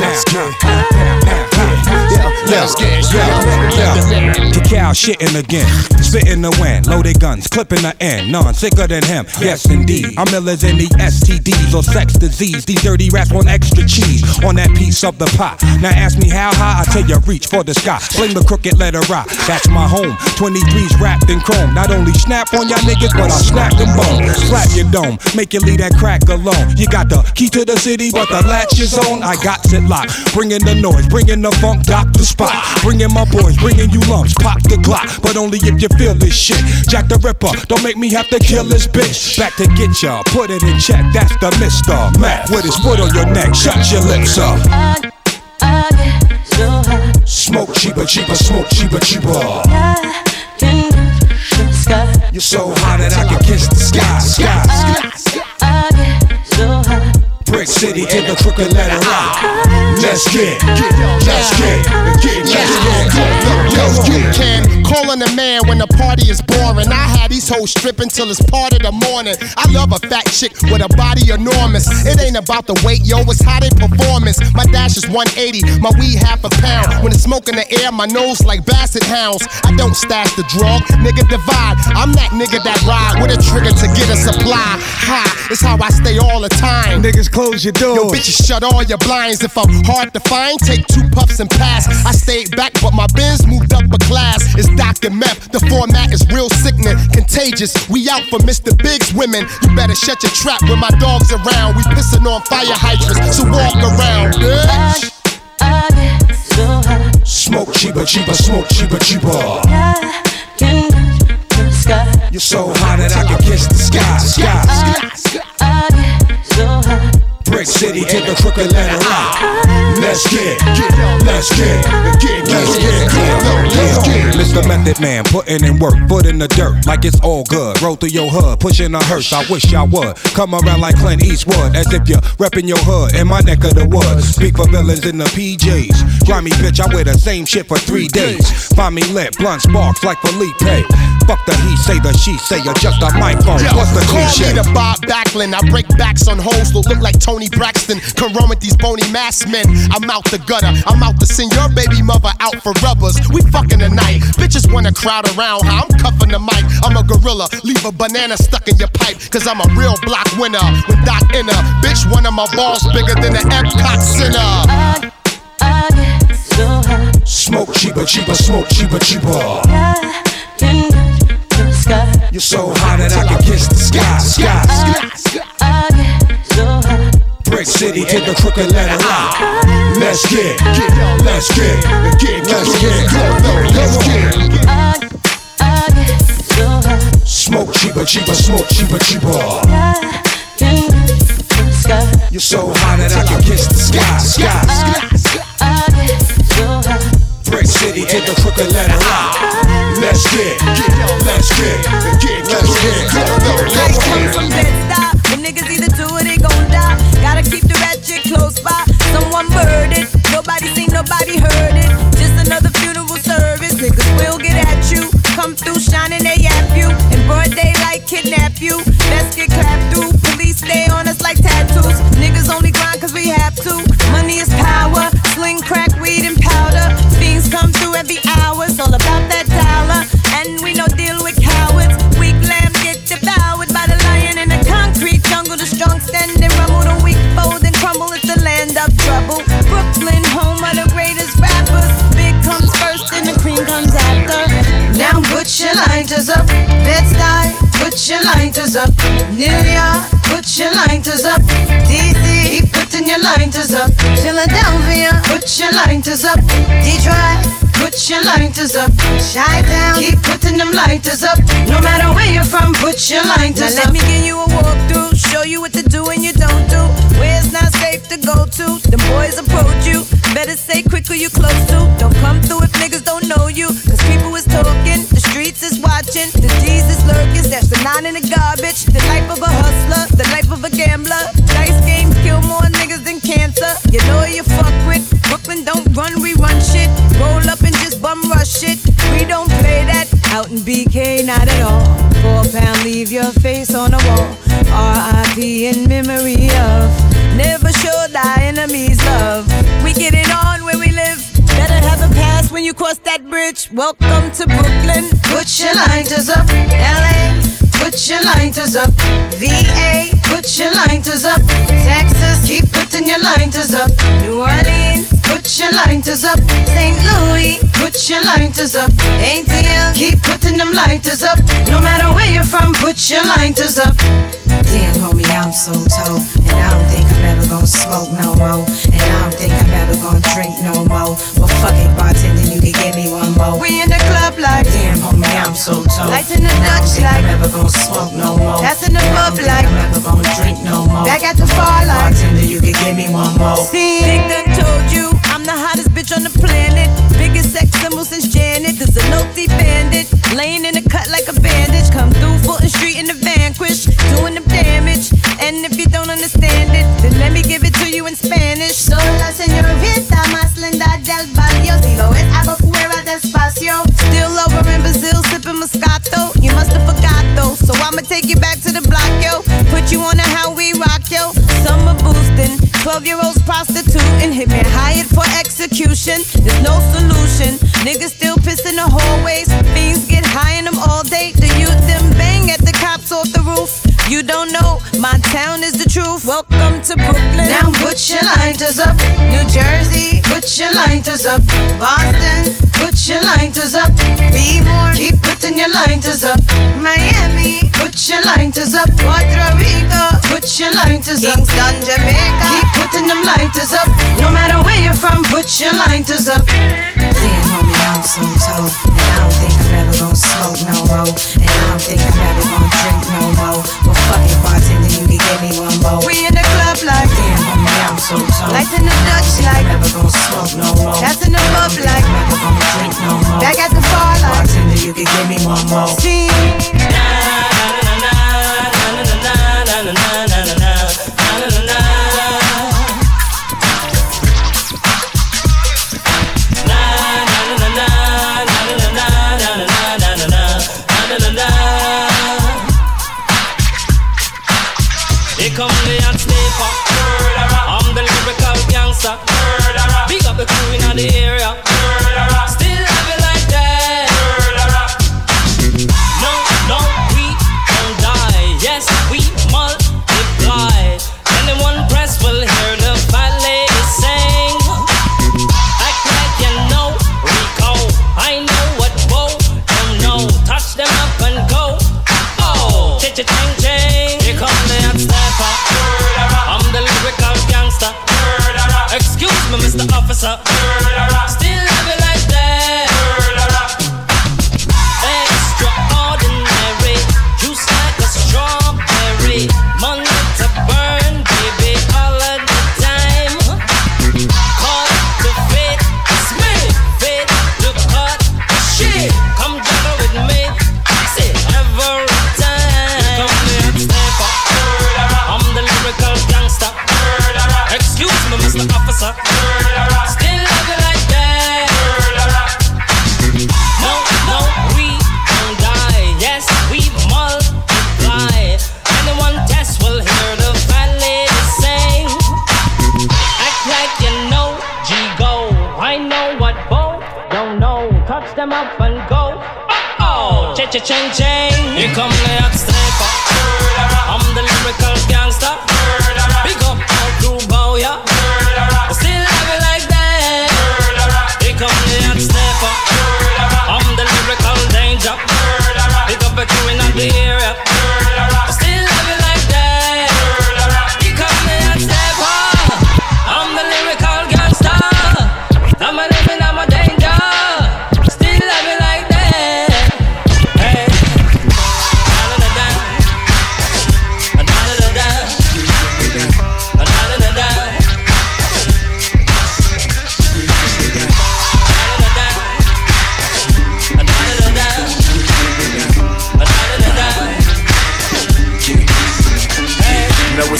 Let's get Let's get yeah. yeah, yeah. Cacao shitting again, spitting the wind, loaded guns, clipping the end, none sicker than him. Yes, indeed, I'm illers in the STDs or sex disease. These dirty rats want extra cheese on that piece of the pie. Now ask me how high, I tell you reach for the sky. Sling the crooked letter rock, that's my home. 23's wrapped in chrome. Not only snap on y'all niggas, but I'll snap them bones. Slap your dome, make you leave that crack alone. You got the key to the city, but the latch is on. I got it locked. Bringing the noise, bringing the funk, dock the spot. Bringing my boys, bringing you lumps, pop the Glock. But only if you feel this shit. Jack the Ripper, don't make me have to kill this bitch. Back to get ya, put it in check. That's the Mister Mac with his foot on your neck. Shut your lips up. Smoke cheaper, cheaper, smoke cheaper, cheaper. You're so hot that I can kiss the sky, sky. Brick City to the crooked letter I. Let's get, let's get, get, let's get, let's get. Can calling a man when the party is boring. I had these hoes stripping till it's part of the morning. I love a fat chick with a body enormous. It ain't about the weight, yo, it's how they performance. My dash is 180, my weed half a pound. When it's smoke in the air, my nose like basset hounds. I don't stash the drug, nigga divide. I'm that nigga that ride with a trigger to get a supply. Ha, it's how I stay all the time. Niggas close your doors. Yo, bitches shut all your blinds. If I'm hard to find, take two puffs and pass. I stayed back, but my bins moved up a class. It's Dr. Meth. The format is real sickening, contagious. We out for Mr. Big's women. You better shut your trap when my dog's around. We pissing on fire hydrants, so walk around, bitch. Smoke cheaper, cheaper, smoke cheaper, cheaper. I can touch the sky. You're so hot that I can kiss the sky, sky. Brick City to the crooked letter I. Let's get, let's get, let's get, let's get. Mr. Method Man, putting in work, foot in the dirt, like it's all good. Roll through your hood, pushing a hearse. I wish I would come around like Clint Eastwood, as if you're repping your hood in my neck of the woods. Speak for villains in the PJs. Grimy bitch, I wear the same shit for three days. Find me lit, blunt sparks like Felipe. Fuck the he say, the she say, adjust the microphone. Yo, What's the call cliche? me the Bob Backlund. I break backs on hoes that look like Toni Braxton. Come run with these bony mass men. I'm out the gutter. I'm out to send your baby mother out for rubbers. We fucking tonight. Bitches wanna crowd around. How I'm cuffing the mic. I'm a gorilla. Leave a banana stuck in your pipe. Cause I'm a real block winner. With Doc Inner. Bitch, one of my balls bigger than the Epcot Center. I get so high. Smoke cheaper, cheaper, smoke cheaper, cheaper. You're so hot that I can kiss the sky, sky. Brick City to the crooked letter I. Let's get, let's get, let's get, let's get, let's get. smoke cheaper, cheaper, smoke cheaper, cheaper. Sky You're so high that I can kiss the sky, sky. Brick City to the crooked letter I. Let's get, let's get, let's They came from get. Bed-Stuy. The niggas either do or they gon' die. Gotta keep the ratchet close by. Someone murdered. Nobody seen, nobody heard it. Just another funeral service. Niggas will get at you. Come through shining, they yap you. In broad daylight, kidnap you. Let's get clapped through. Police stay on us like tattoos. Niggas only grind cause we have to. Money is power. Sling, crack, weed, and come through every hour. It's all about that dollar. And we no deal with cowards. Weak lambs get devoured by the lion in the concrete jungle. The strong stand and rumble. The weak fold and crumble. It's the land of trouble. Brooklyn, home of the greatest rappers. Big comes first and the cream comes after. Now put your lighters up. Bed-Stuy, put your lighters up. New York, put your lighters up. DC, keep putting your lighters up. Philadelphia, put your lighters up. Detroit, put your lighters up. Chi-Town, keep putting them lighters up. No matter where you're from, put your lighters now up. Let me give you a walkthrough, show you what to do and you don't do. Where it's not safe to go to. The boys approach you. Better say quick who you close to. Don't come through if niggas don't know you. Cause people is talking, the streets is watching, the D's is lurking. That's the nine in the garbage. The life of a hustler, the life of a gambler. Dice games kill more niggas than cancer. You know you fuck with. Brooklyn don't run, just bum rush it. We don't play that. Out in BK, not at all. Four pound, leave your face on the wall. RIP in memory of. Never show thy enemies love. We get it on where we live. Better have a pass when you cross that bridge. Welcome to Brooklyn. Put your lighters up. LA. Put your lighters up. VA. Put your lighters up. Texas. Keep putting your lighters up. New Orleans. Put your lighters up. St. Louis. Put your lighters up. ATL. Keep putting them lighters up. No matter where you're from, put your lighters up. Damn, homie, I'm so told. And I don't think I'm ever gonna smoke no more. And I don't think I'm ever gonna drink no more. Well, fuck it, bartender, you can give me one. We in the club like Damn, oh, homie, I'm so told. Lights in the Dutch like I'm ever gonna smoke no more. That's in the pub like I'm ever gonna drink no more. Back at the far like Bartender, you can give me one more. See, Big done told you I'm the hottest bitch on the planet. Biggest sex symbol since Janet. There's a noty bandit. Laying in the cut like a bandage. Come through Fulton Street in the vanquish. Doing the lighters up. Boston, put your lighters up. Be more, keep putting your lighters up. Miami, put your lighters up. Puerto Rico, put your lighters up. Kingston, Jamaica,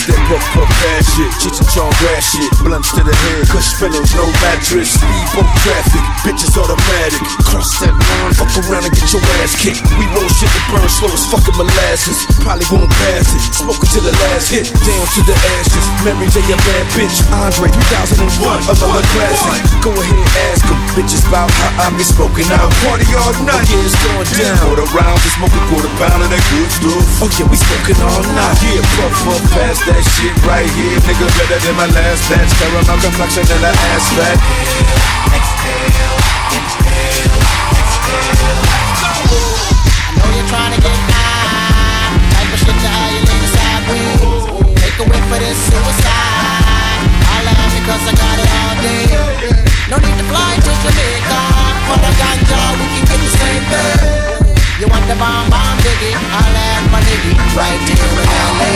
that puff puff bad shit, and Chong grass shit, blunts to the head, kush pillows, no mattress, speedboat traffic, bitches automatic, cross that line, fuck around and get your ass kicked. We roll shit that burn slow as fucking molasses, probably won't pass it, smoking to the last hit, down to the ashes. Mary a bad bitch, Andre 3001, another classic. Go ahead, ask them, bitches about how I be smoking out, party all night. Yeah, it's going down. Quarter rounds, we smoking quarter pound of that good stuff. Oh yeah, we smoking all night. Yeah, puff puff past that shit right here, nigga. Better than my last batch. Caramel complexion and an ass fat. know you're trying to get high. Type of shit a this suicide. Me cause I got it all day. No need to fly to Jamaica. For the ganja, we can get the. You want the bomb bomb diggy? Holla at my nigga right here in LA.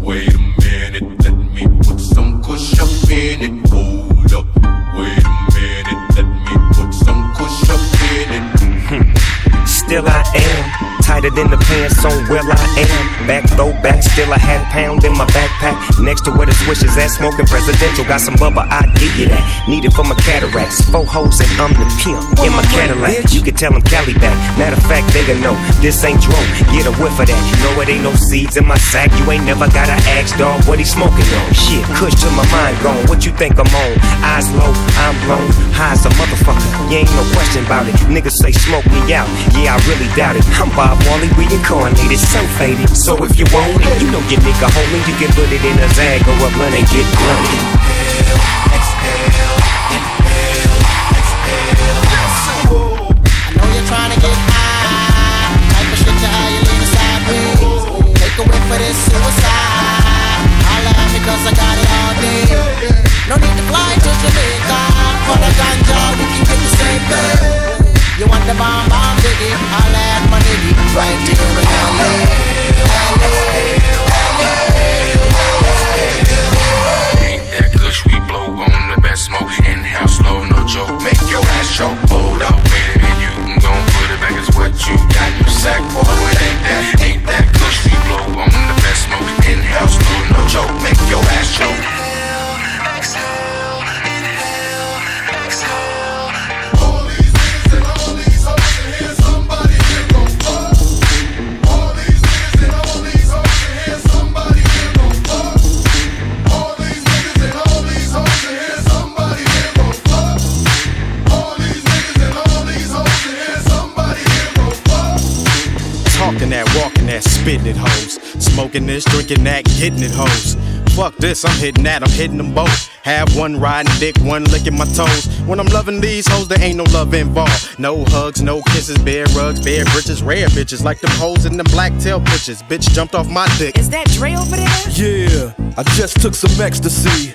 Wait a minute, let me put some kush up in it. Hold up. Wait a minute, let me put some kush up in it. Hmm. Still I am tighter than the pants on where I am. Back though, throwback, still a half pound in my backpack. Next to where the swish is at, smoking presidential. Got some bubba, I give you that. Need it for my cataracts. Four hoes and I'm the pimp in my Cadillac. You can tell them Cali back. Matter of fact, they gon' know this ain't dro. Get a whiff of that. No, it ain't no seeds in my sack. You ain't never gotta ask, dog, what he smoking on. Shit, kush to my mind gone. What you think I'm on? Eyes low, I'm blown. High as a motherfucker. You ain't no question about it. Niggas say smoke me out. Yeah, I really doubt it. I'm Marley reincarnated, so faded. So if you want it, you know your nigga homie. You can put it in a zag or a blunt and get blunted. I know you're get high. Type of shit how you. Make a way for this suicide. Holla at cause I got it all. No need to fly. For the ganja, we can get. You want the bomb bomb diggy? Holla at my nigga right here in LA. Ain't we blow on the best smoke? In-house slow, no joke. Make your ass choke. Hold up, a you put it back. It's what you got, you sack boy. It ain't that, ain't we blow on the best smoke? No joke. Make your ass choke. Spitting it, hoes. Smoking this, drinking that, getting it, hoes. Fuck this, I'm hitting that, I'm hitting them both. Have one riding dick, one licking my toes. When I'm loving these hoes, there ain't no love involved. No hugs, no kisses, bare rugs, bare britches, rare bitches like them hoes in them black tail bitches. Bitch jumped off my dick. Is that Dre over there? Yeah, I just took some ecstasy.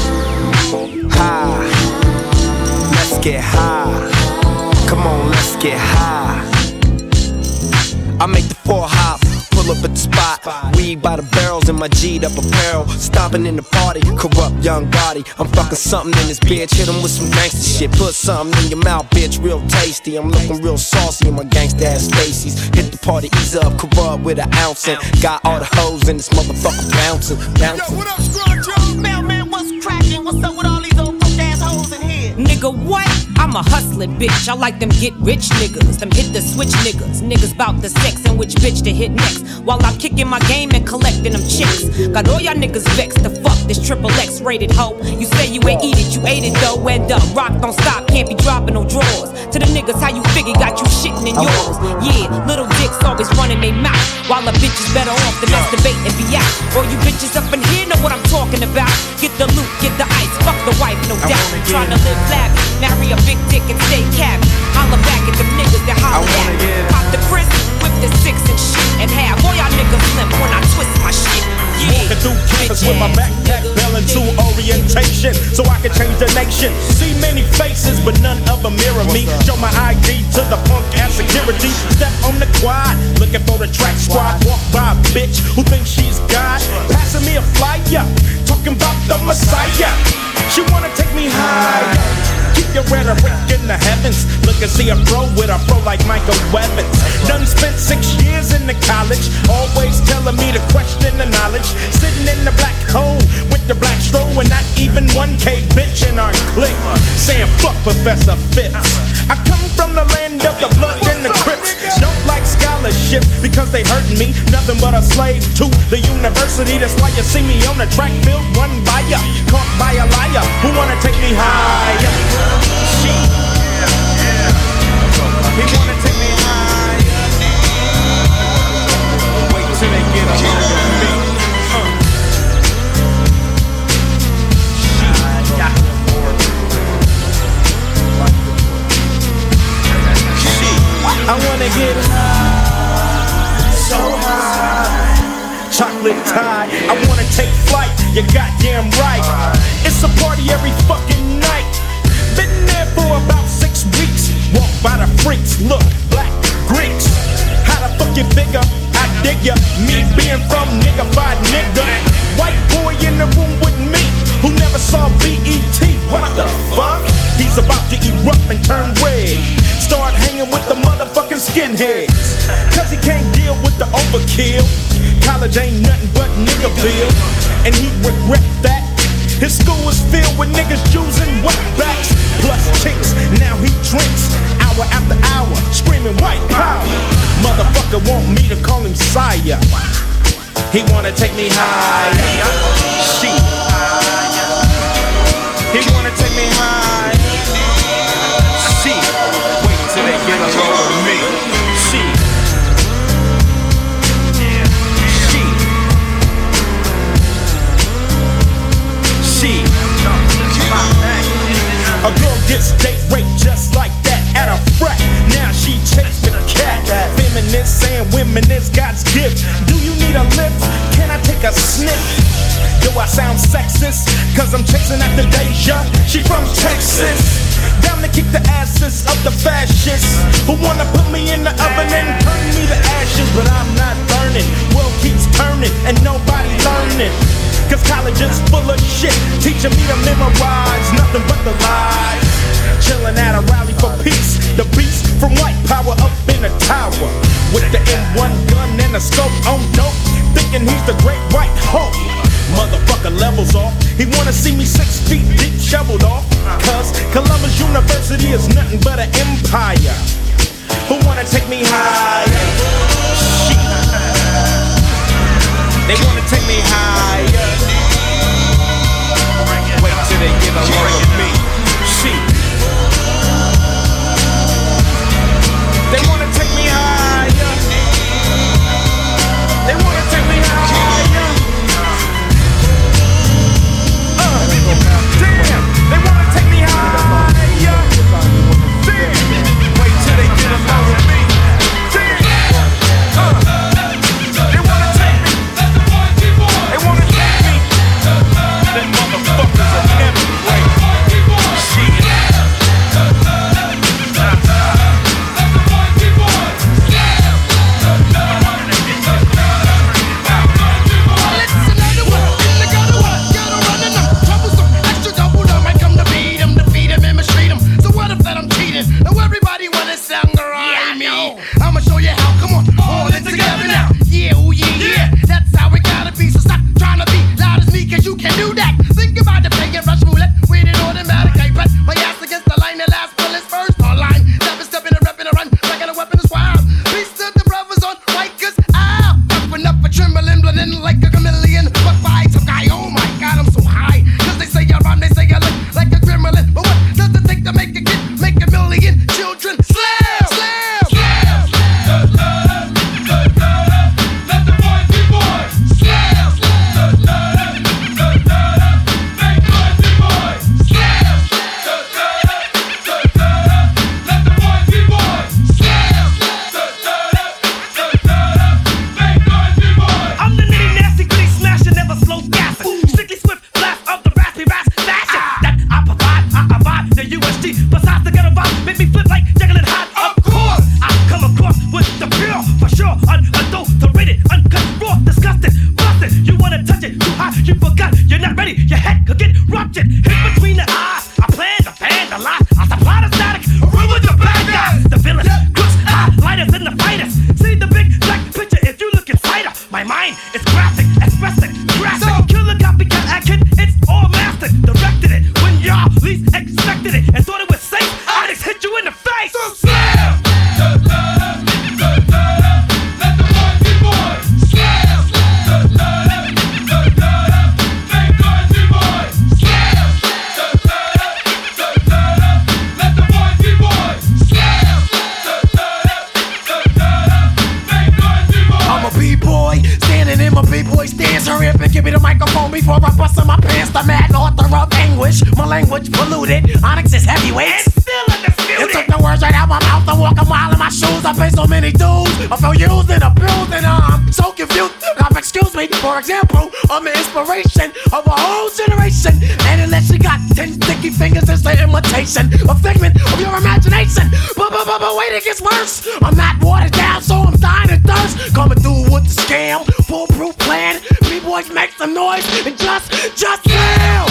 Get high. Come on, let's get high. I make the four hop, pull up at the spot. Weed by the barrels in my G'd up apparel. Stomping in the party, corrupt young body. I'm fucking something in this bitch. Hit 'em with some gangster shit. Put something in your mouth, bitch, real tasty. I'm looking real saucy in my gangsta ass Stacy's. Hit the party, ease up, corrupt with an ounce. And got all the hoes in this motherfucker bouncing, bouncing. what up, Scrunch? Mailman, what's cracking? What's up with all these old Nigga, what? I'm a hustling bitch. I like them get rich niggas, them hit the switch niggas. Niggas bout the sex and which bitch to hit next. While I'm kicking my game and collecting them chicks. Got all y'all niggas vexed to fuck this triple X rated hoe. You say you ain't eat it, you ate it though. End up, uh, rock don't stop, can't be dropping no drawers. To the niggas, how you figure got you shitting in yours. Yeah, little dicks always running their mouth. While a bitch is better off to masturbate and be out. All you bitches up in here know what I'm talking about. Get the loot, get the ice, fuck the wife, no doubt. Trying to live lavish, marry a big dick and stay cabby. Holla back at them niggas that holler at me. Pop the Chris, whip the six and shit. And have all y'all niggas limp when I twist my shit. Yeah, Walking through campus with my backpack belling to orientation so I can change the nation. See many faces, but none of them mirror me. Show my ID to the punk ass security. Step on the quad, looking for the track squad. Walk by a bitch who thinks she's God. Passing me a flyer, talking about the Messiah. She wanna take me high. Keep your rhetoric in the heavens. Look and see a pro with a pro like Michael Webbins. Done spent six years in the college, always telling me to question the knowledge. Sitting in the black hole with the black stroll and not even 1K bitch in our clique. Saying fuck Professor Fitz. I come from the land of the blood and the scholarship because they hurting me. Nothing but a slave to the university. That's why you see me on the track field, run by ya. Caught by a liar who wanna take me higher. He wanna take me higher. Wait till they get a hold of. I wanna get high, so high. Chocolate tie, I wanna take flight. You goddamn right. It's a party every fucking night. Been there for about six weeks. Walk by the freaks, look, black Greeks. How the fuck you figure? I dig ya. Me being from nigga by nigga. White boy in the room with me who never saw BET. What the fuck? He's about to erupt and turn red. Start hanging with the motherfucking skinheads. Cause he can't deal with the overkill. College ain't nothing but niggerville. And he regret that. His school is filled with niggas using wetbacks. Plus chicks, now he drinks. Hour after hour, screaming white power. Motherfucker want me to call him sire. He wanna take me higher. Shit. He wanna take me high. A girl gets date raped just like that at a frat. Now she chased the cat. Feminists saying women is God's gift. Do you need a lift? Can I take a sniff? Do I sound sexist? Cause I'm chasing after Deja. She from Texas. Down to kick the asses of the fascists who wanna put me in the oven and turn me to ashes. But I'm not burning. World keeps turning and nobody learning. Cause college is full of shit, teaching me to memorize nothing but the lies. Chilling at a rally for peace, the beast from white power up in a tower. With the M1 gun and a scope oh on dope, thinking he's the great white hope. Motherfucker levels off, he wanna see me six feet deep shoveled off. Cause Columbus University is nothing but an empire. Who wanna take me higher? Shit. They wanna take me higher. Wait till they get a load of me. Example, I'm the inspiration of a whole generation. And unless you got ten sticky fingers, it's the imitation, a figment of your imagination. But, but, but, but wait, it gets worse. I'm not watered down, so I'm dying of thirst. Coming through with the scam, foolproof plan. B-boys make some noise and just, just yell.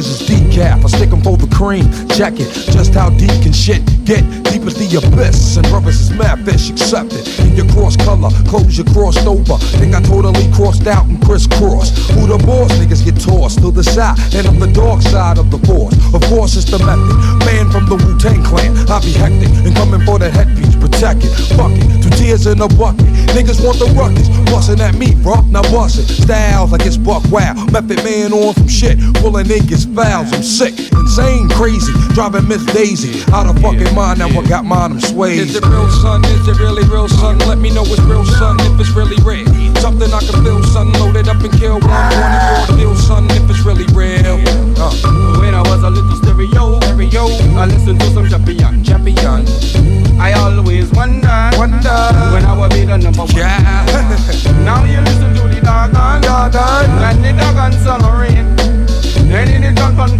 Niggas is decaf. I stick 'em for the cream. Check it, just how deep can shit get? Deep as the abyss, and brothers is mad fish accepted. In your cross color, clothes you crossed over. Think I totally crossed out and crisscrossed. Who the boss? Niggas get tossed to the side, and I'm the dark side of the force. Of course, it's the method. Man from the Wu Tang clan, I be hectic and coming for the headpiece. Protect it, fuck it, two tears in a bucket. Niggas want the ruckus, bustin' at me, bro. Now bust it. Styles like it's buck wow. Method man on some shit, pulling niggas fouls. I'm sick, insane, crazy, driving Miss Daisy out of fucking mind. Now I got mine, I'm swayed. Is it real, son? Is it really real, son? Let me know it's real, son, if it's really real. Something I can feel, son. Loaded up and kill one. One and raw deal, son, if it's really real. Uh. When I was a little stereo, stereo, I listened to some champion, champion. I always wonder, wonder when I will be the number one. now you listen to the doggone, doggone, and the doggone celebrate. Then in the gun fun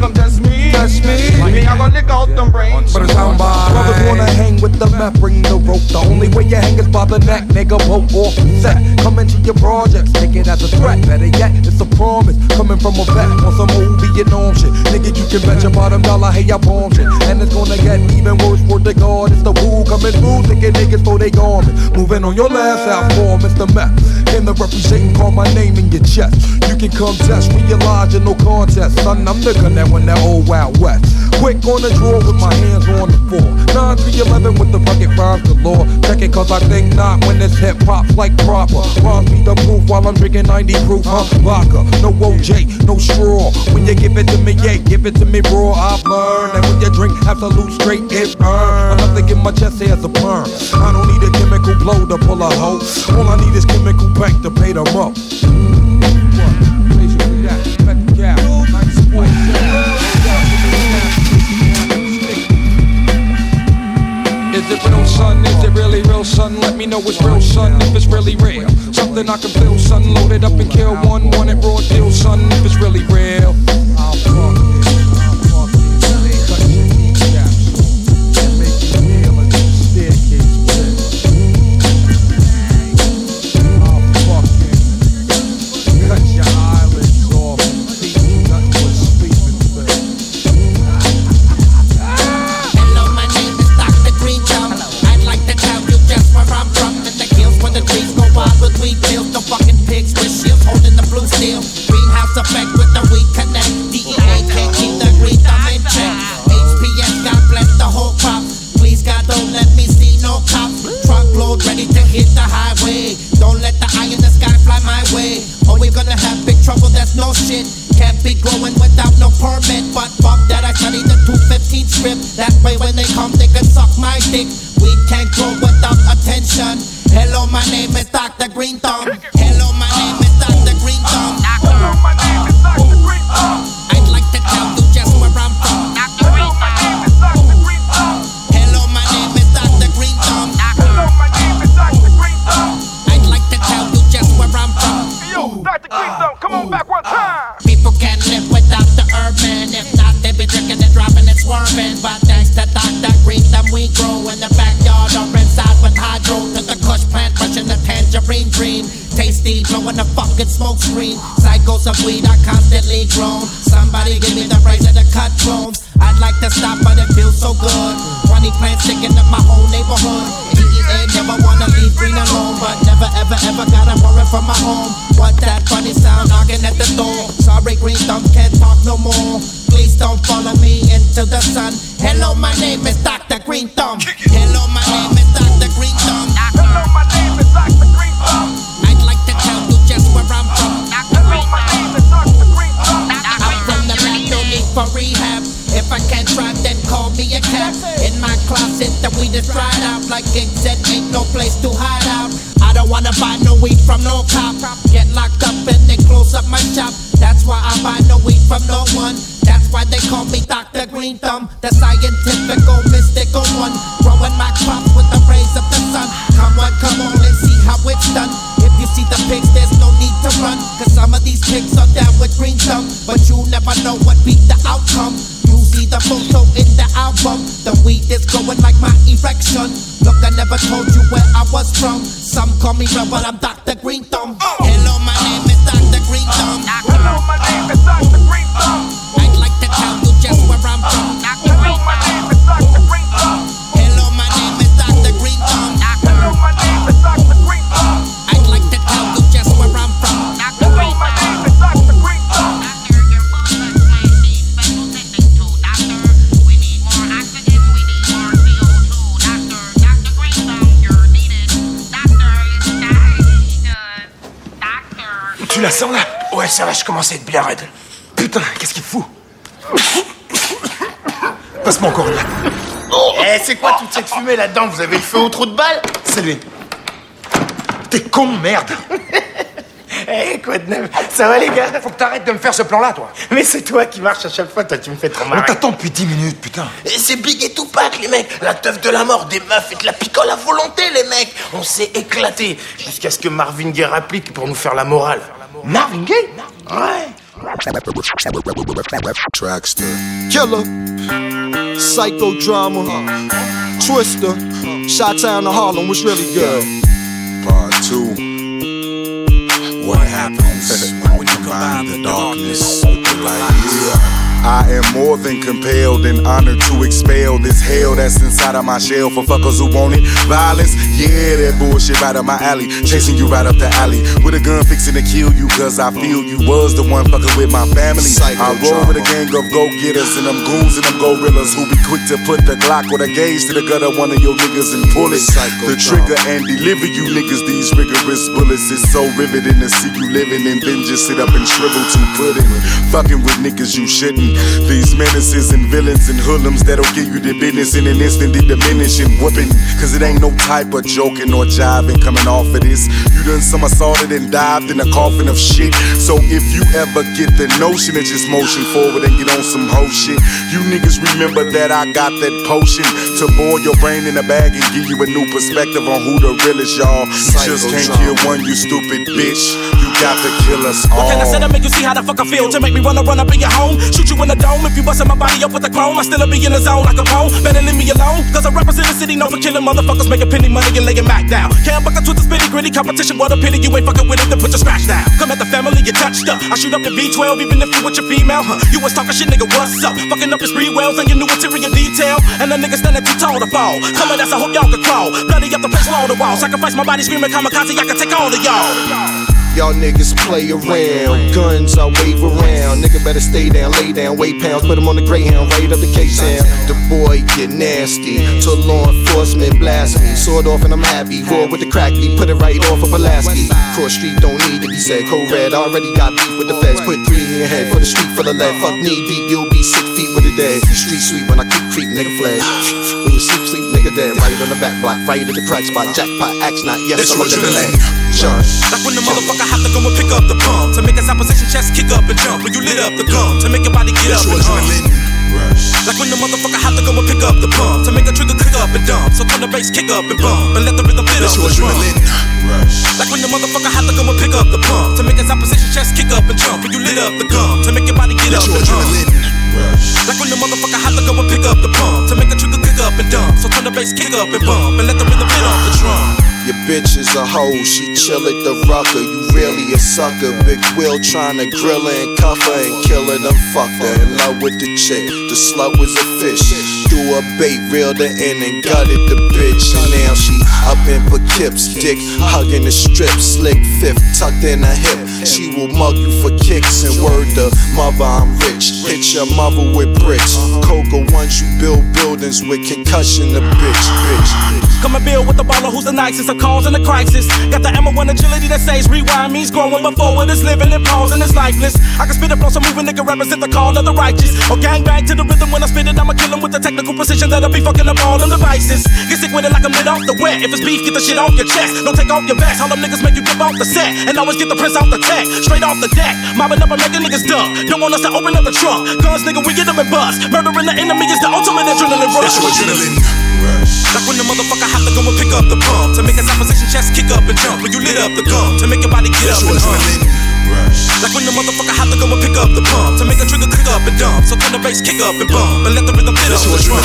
test me, me. I gonna lick out them brains. But it's how Brothers wanna hang with the meth, bring the rope. The only way you hang is by the neck, nigga. Rope off set. Come into your projects, take it as a threat. Better yet, it's a promise. Coming from a vet on some old Vietnam shit. Nigga, you can bet your bottom dollar, hey, I bomb shit. And it's gonna get even worse for the God. It's the rule coming through, thinking niggas for they garment. Moving on your last out for Mr. Meth. In the representing, call my name in your chest. You can come test, realize you're no contest. Son, I'm the gun that when that old Wild West. Quick on the draw with my hands on the floor. 9 3 11 with the bucket rhymes galore. Check it cause I think not when this hip hop's like proper. Rhymes be the proof while I'm drinking 90 proof, huh? Vodka, no OJ, no straw. When you give it to me, yeah, give it to me raw. I've learned that when you drink Absolut straight, it burn. Enough to get my chest as a perm. I don't need a chemical blow to pull a hoe. All I need is chemical bank to pay them up. Is it real, son? Is it really real, son? Let me know it's real, son, if it's really real. Something I can feel, son. Loaded up and kill one, want it raw deal, son, if it's really real. Au trou de balle? C'est lui. T'es con, merde Eh, quoi de neuf? Ça va les gars? Faut que t'arrêtes de me faire ce plan-là, toi Mais c'est toi qui marches à chaque fois, toi tu me fais trop On marrer. t'attend depuis 10 minutes, putain. Et C'est Big et Tupac, les mecs. La teuf de la mort, des meufs et de la picole à volonté, les mecs. On s'est éclaté. Jusqu'à ce que Marvin Gaye applique pour nous faire la morale. Marvin Gaye? Ouais. Trackster. Killer. Psychodrama. Twister. Shot Town to Harlem was really good. Compelled and honored to expel this hell that's inside of my shell for fuckers who want it. Violence, yeah, that bullshit right up my alley. Chasing you right up the alley with a gun fixing to kill you, cause I feel you was the one fucking with my family. I roll with a gang of go getters and them goons and them gorillas who be quick to put the Glock or the gauge to the gut of one of your niggas and pull it. The trigger and deliver you niggas these rigorous bullets. It's so riveting to see you living and then just sit up and shrivel to put it. Fucking with niggas you shouldn't. These menaces and villains and hoodlums that'll give you the business in an instant, they diminish and whooping. Cause it ain't no type of joking or jiving coming off of this. You done somersaulted and dived in a coffin of shit. So if you ever get the notion of just motion forward and get on some hoe shit, you niggas remember that I got that potion to boil your brain in a bag and give you a new perspective on who the realest y'all. You just can't kill one, you stupid bitch. You got to kill us all. What can I say to make you see how the fuck I feel? To make me wanna run up in your home, shoot you in the dome. If you bustin' my body up with a chrome, I still be in the zone like a bone. Better leave me alone, cause I represent the city known for killing motherfuckers, making penny money and laying back down. Can't buck to the spitty gritty competition, what a pity you ain't fucking with it, then put your scratch down. Come at the family, you touched up. I shoot up the V12, even if you with your female, huh? You was talking shit, nigga, what's up? Fucking up his free wells and your new interior detail. And the nigga standing too tall to fall. Come at us, I hope y'all can crawl. Bloody up the place, wall to wall. Sacrifice my body, screaming kamikaze, I can take all of y'all. Y'all niggas play around, guns I wave around. Nigga better stay down, lay down, weight pounds, put him on the Greyhound, right up the K-Town. The boy get nasty. To law enforcement blast me. Sword off and I'm happy. Roar with the crack me, put it right off of Pulaski. Cross street don't need to be said. Code red, already got beef with the feds. Put three in your head for the street full of lead. Fuck knee deep, you'll be six feet with a dead. Street sweet when I keep creep, nigga flag. When you sleep, sleep, nigga dead. Right on the back block, right at the crack spot. Jackpot, axe not, yes, That's I'm a what living land. Sean. Like when the motherfucker have to go and pick up the pump to make his opposition chest kick up and jump. When you lit up the gum to make your body get up and hump. Like when the motherfucker have to go and pick up the pump to make a trigger click up and dump. So turn the bass kick up and bump and let the rhythm fit up the drum. Like when the motherfucker have to go and pick up the pump to make his opposition chest kick up and jump. When you lit up the gum to make your body get up and hump. Like when the motherfucker have to go and pick up the pump to make a trigger the bass kick up and bump and let them in the rhythm fit off the drum. Your bitch is a hoe, she chill at the rucker. You really a sucker. Big Will trying to grill her and cuff her and kill her, then fuck her. In love with the chick, the slut was a fish. Threw a bait, reeled her in and gutted the bitch. Now she up in Poughkeep's dick, hugging the strip, slick fifth, tucked in her hip. She will mug you for kicks and word the mother I'm rich. Hit your mother with bricks. Coca ones you build buildings with concussion the bitch, bitch. Come and build with the baller who's the nicest, a cause in the crisis. Got the ammo and agility that says rewind means growing before it is living and pausing is lifeless. I can spit it on some moving nigga represent the call of the righteous. Or gang bang to the rhythm when I spit it, I'ma kill him with the technical precision that'll be fucking up all them devices. Get sick with it like I'm lit off the wet. If it's beef, get the shit off your chest. Don't take off your vest. All them niggas make you give off the set. And always get the prince off the tech. Straight off the deck. Mobbing up and making niggas duck. Don't want us to open up the trunk. Guns, nigga, we get them and bust. Murdering the enemy is the ultimate adrenaline rush. Like when the motherfucker have to go and pick up the pump to make his opposition chest kick up and jump. When you lit up the gum to make your body get up and hump. Like when the motherfucker have to go and pick up the pump to make a trigger kick up and dump. So turn the bass kick up and bump and let the rhythm fit off the drum.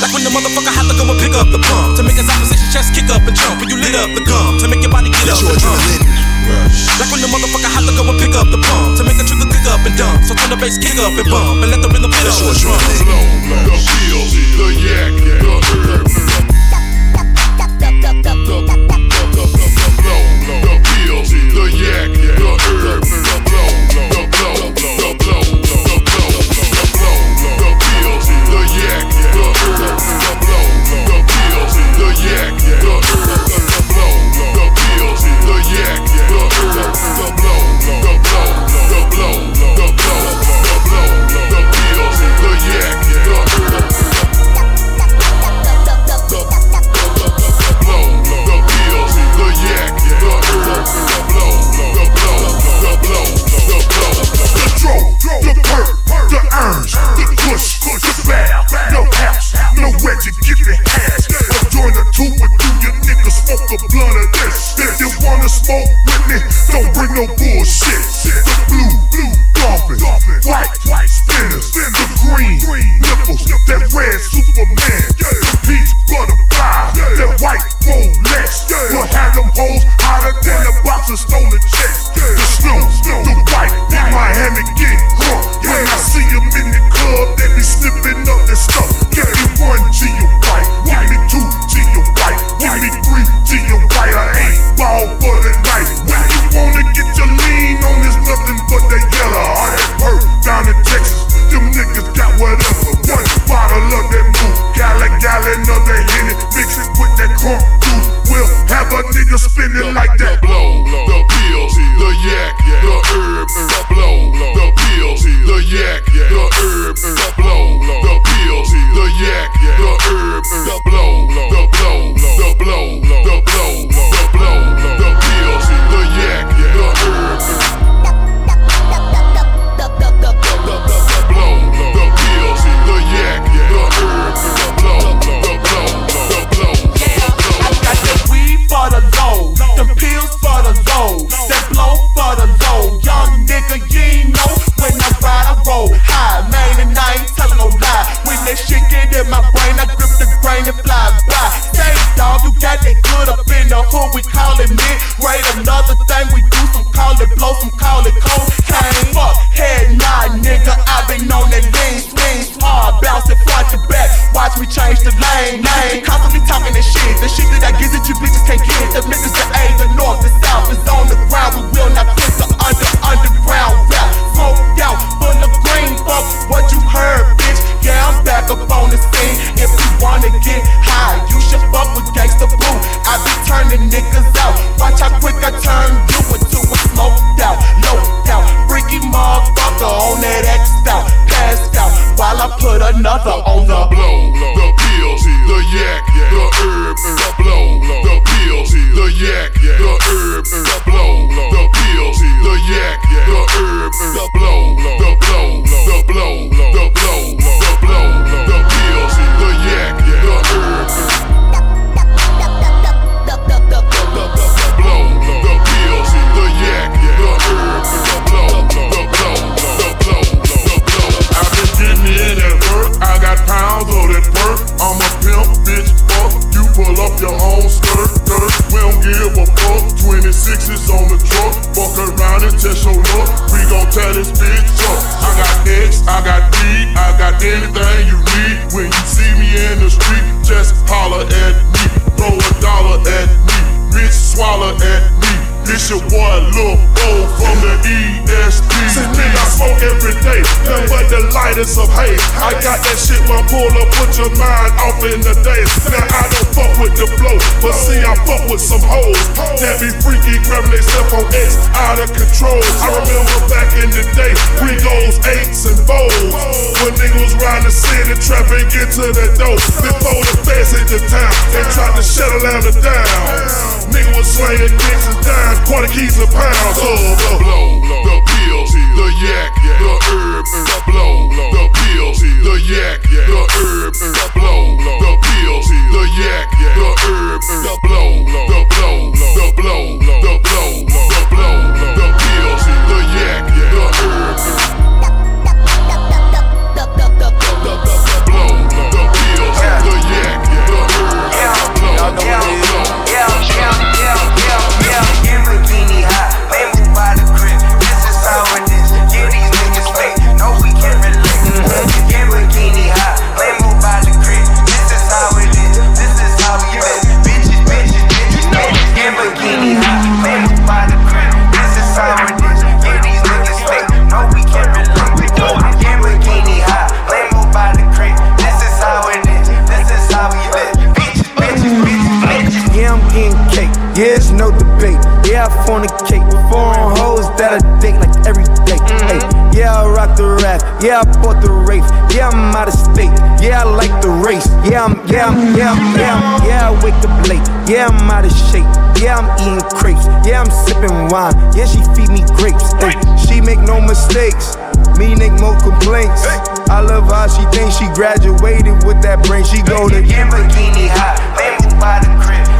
Like when the motherfucker have to go and pick up the pump to make his opposition chest kick up and jump. When you lit up the gum to make your body get up and hump. Like when the motherfucker have to go and pick up the pump to make a trigger kick up and dump. So turn the bass kick up and bump and let the rhythm fit off the drum. At me. Throw a dollar at me. Bitch, swallow at me. This your boy Lil Bo from the EST. but the lightest of hate. I got that shit, my puller, put your mind off in the days. Now I don't fuck with the flow, but see I fuck with some hoes that be freaky, grabbing themselves on X, out of control. I remember back in the day, we goes eights and fours. When niggas riding the city, trapping, get to the door. Before the feds hit the town, they tried to shut Atlanta down. Nigga was slaying dicks and dimes, quarter keys a pound. So oh, the blow, pills, the yak, the herb, the blow, the pills, the yak, the herb, the blow, the pills, the yak, the herb, the blow, the blow, the blow, the blow, the blow, the pills, the yak, the herb. Blow. Yeah, Yeah, I bought the race. Yeah, I'm out of state. Yeah, I like the race. Yeah, I'm, yeah, I'm, yeah, I'm, yeah, I'm, yeah, I wake up late. Yeah, I'm out of shape. Yeah, I'm eating crepes. Yeah, I'm sipping wine. Yeah, she feed me grapes. Hey, she make no mistakes. Me make no complaints. I love how she thinks she graduated with that brain. She go to Lamborghini high, Lambo by the crib.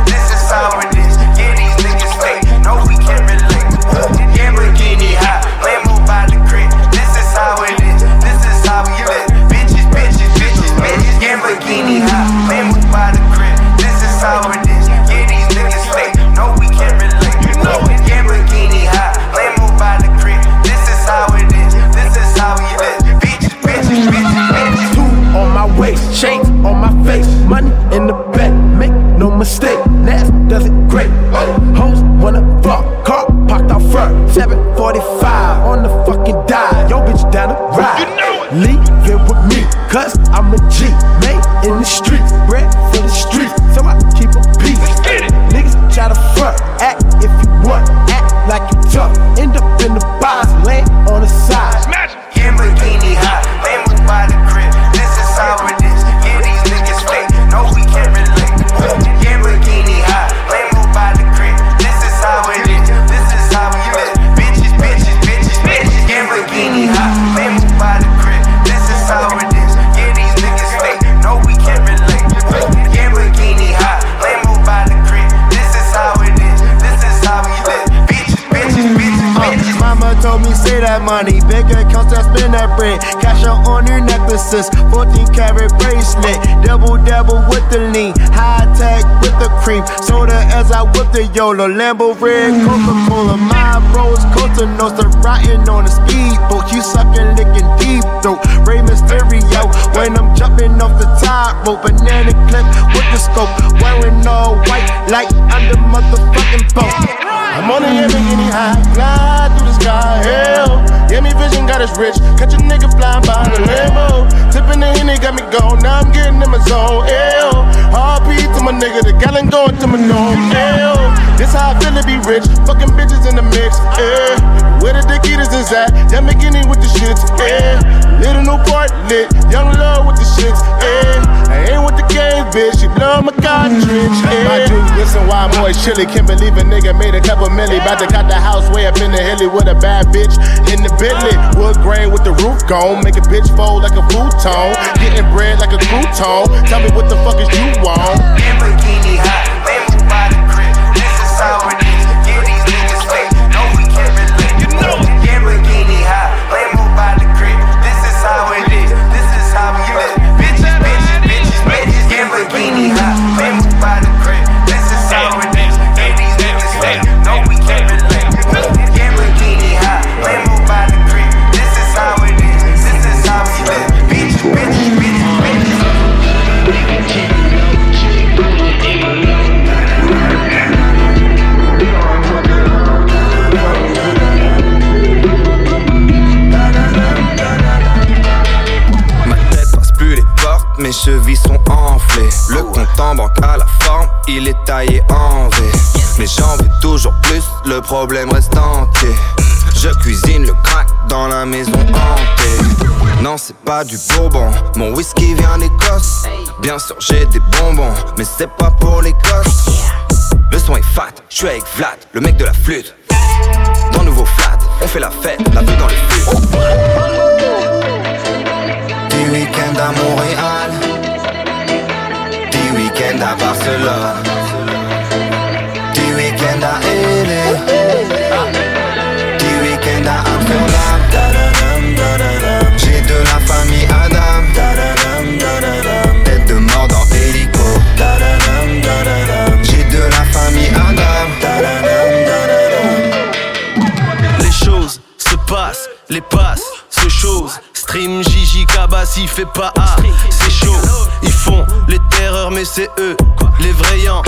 Money, big accounts that spend that bread. Cash out on your necklaces, 14 karat bracelet, double double with the lean, high tech with the cream, soda as I whip the YOLO, Lambo red, Coca Cola, my bros, Costa Nostra, riding on a speedboat, you sucking, licking deep throat, Rey Mysterio, when I'm jumping off the top rope, banana clip with the scope, wearing all white like I'm the motherfucking boat. I'm on the Lamborghini high, fly through the sky, hell. Yeah, me vision got us rich. Catch a nigga flying by the Lambo. Tipping the Henny got me gone, now I'm getting in my zone, hell. RP to my nigga, the gallon going to my nose. This how I feel to be rich, fucking bitches in the mix, yeah. Where the Dickies is at, Lamborghini with the shits, yeah. Little Newport lit, young love with the shits, yeah. I ain't with the games, bitch, you love my cartridge, yeah. My juice, listen, why I'm always chilly, can't believe a nigga made a couple milli. About to cut the house way up in the hilly with a bad bitch in the Bentley. Wood grain with the roof gone. Make a bitch fold like a futon. Getting bread like a crouton. Tell me what the fuck is you want? Lamborghini hot, mes chevilles sont enflées. Le compte en banque à la forme, il est taillé en V. Mais j'en veux toujours plus, le problème reste entier. Je cuisine le crack dans la maison hantée. Non, c'est pas du bourbon, mon whisky vient d'Écosse. Bien sûr, j'ai des bonbons, mais c'est pas pour les gosses. Le son est fat, je suis avec Vlad, le mec de la flûte. Dans nouveau flat, on fait la fête, la vue dans le fut. Du week-end à Montréal, du week-end à Barcelone, du week-end à LA, du week-end à Amsterdam. J'ai de la famille Adam, tête de mort dans hélico. J'ai de la famille Adam. Les choses se passent, les passes se chose. Stream Gigi Kabassi fait pas A. Ils font les terreurs, mais c'est eux, les vrayants.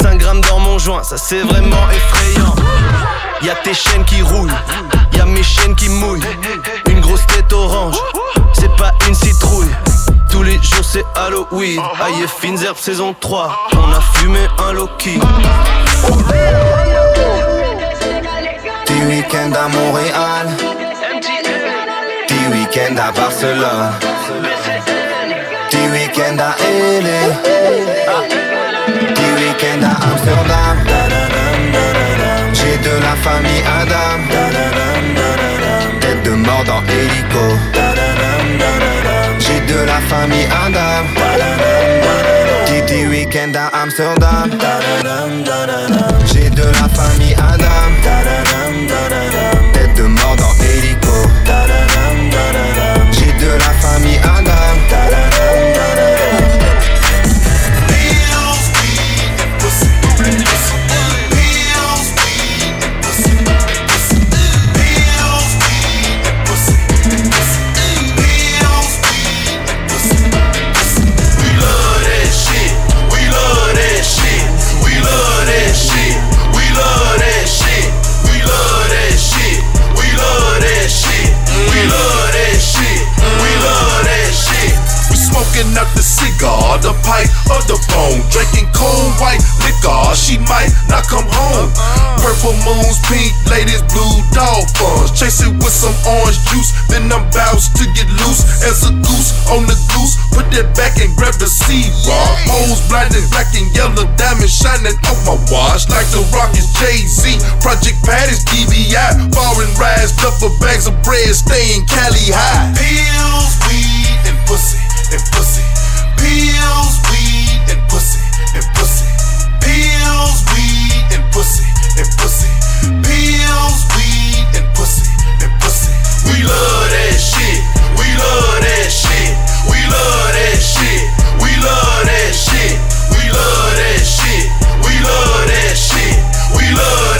5 grammes dans mon joint, ça c'est vraiment effrayant. Y'a tes chaînes qui roulent, y'a mes chaînes qui mouillent. Une grosse tête orange, c'est pas une citrouille. Tous les jours c'est Halloween, aïe fines herbes saison 3. On a fumé un Loki. Du week-end à Montréal, du week-end à Barcelone, du week-end à à Amsterdam. J'ai de la famille Adam, tête de mort dans hélico. J'ai de la famille Adam, du week-end à Amsterdam. J'ai de la famille Adam, pipe, or the bone. Drinking cold white liquor. She might not come home. Purple moons, pink ladies, blue dolphins. Chase it with some orange juice. Then I'm bounce to get loose as a goose on the goose. Put that back and grab the seed raw. Holes blinding black and yellow, diamonds shining off my watch like the rock is Jay Z. Project Pat is DBI. Foreign rides, duffel bags of bread, staying Cali high. Pills, weed, and pussy, and pussy. Pills, weed, and pussy, and pussy. Pills, weed, and pussy, and pussy. Pills, weed, and pussy, and pussy. We love that shit. We love that shit. We love that shit. We love that shit. We love that shit. We love that shit. We love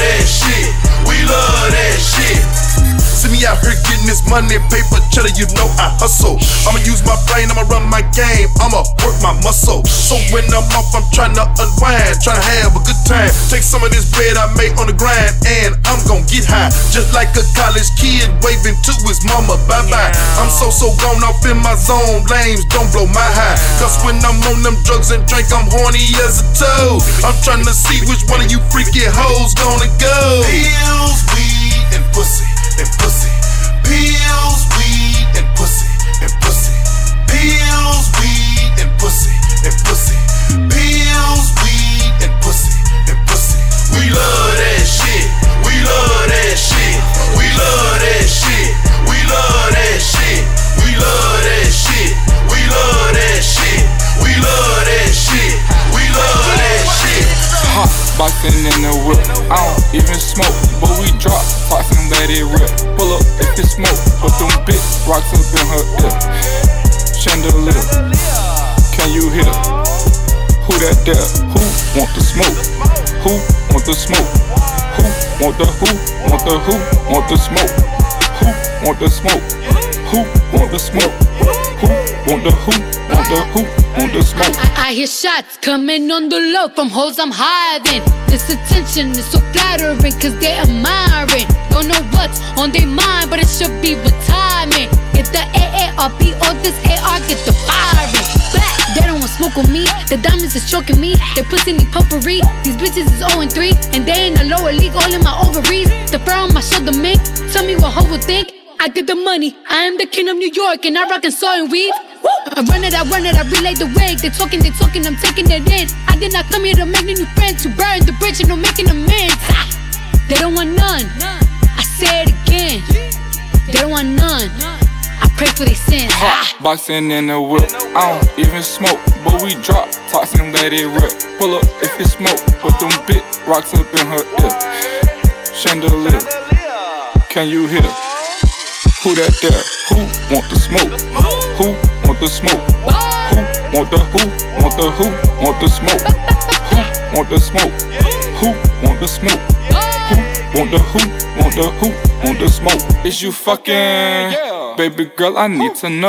out here getting this money, paper, cheddar, you know I hustle. I'ma use my brain, I'ma run my game, I'ma work my muscle. So when I'm off, I'm trying to unwind, trying to have a good time. Take some of this bread I made on the grind, and I'm gonna get high. Just like a college kid waving to his mama, bye bye. I'm so, so gone off in my zone, lames don't blow my high. Cause when I'm on them drugs and drink, I'm horny as a toad. I'm trying to see which one of you freaky hoes gonna go. Pills, weed, and pussy, and pussy. Pills, weed, and pussy, and pussy. Pills, weed, and pussy, and pussy. Pills, weed, and pussy, and pussy. We love that shit. We love that shit. We love that shit. We love that shit. We love Hot boxing in the whip. I don't even smoke, but we drop box and let it rip. Pull up if it smoke, but them big rocks up in her ear. Chandelier, can you hear? Who that there? Who want the smoke? Who want the smoke? Who want the who? Want the who? Want the smoke? Who want the smoke? Who want the smoke? Who want the who? Want the who? Want the smoke? I, I hear shots coming on the low from hoes I'm hiding. This attention is so flattering cause they're admiring. Don't know what's on their mind, but it should be retirement. If the AARP or this AR get the firing. Back, they don't want smoke on me. The diamonds is choking me. They pussy need potpourri. These bitches is 0 and 3. And they in the lower league, all in my ovaries. The fur on my shoulder, man. Tell me what hoe would think. I get the money. I am the king of New York, and I rock and saw and weave. I run it, I run it, I relay the wig. They talking, they talking, I'm taking it in. I did not come here to make new friends, to burn the bridge and no making amends. They don't want none. I say it again. They don't want none. I pray for their sins. Hot boxing in the whip. I don't even smoke, but we drop toxin and let it rip. Pull up if it's smoke, Put them big rocks up in her ear. Chandelier, can you hear? Who that there? Who want the smoke? Who want the smoke? Who want the who? Want the who? Want the smoke? Who want the smoke? Who want the smoke? Who want the who? Want the who? Want the smoke? Is you fucking? Baby girl, I need to know.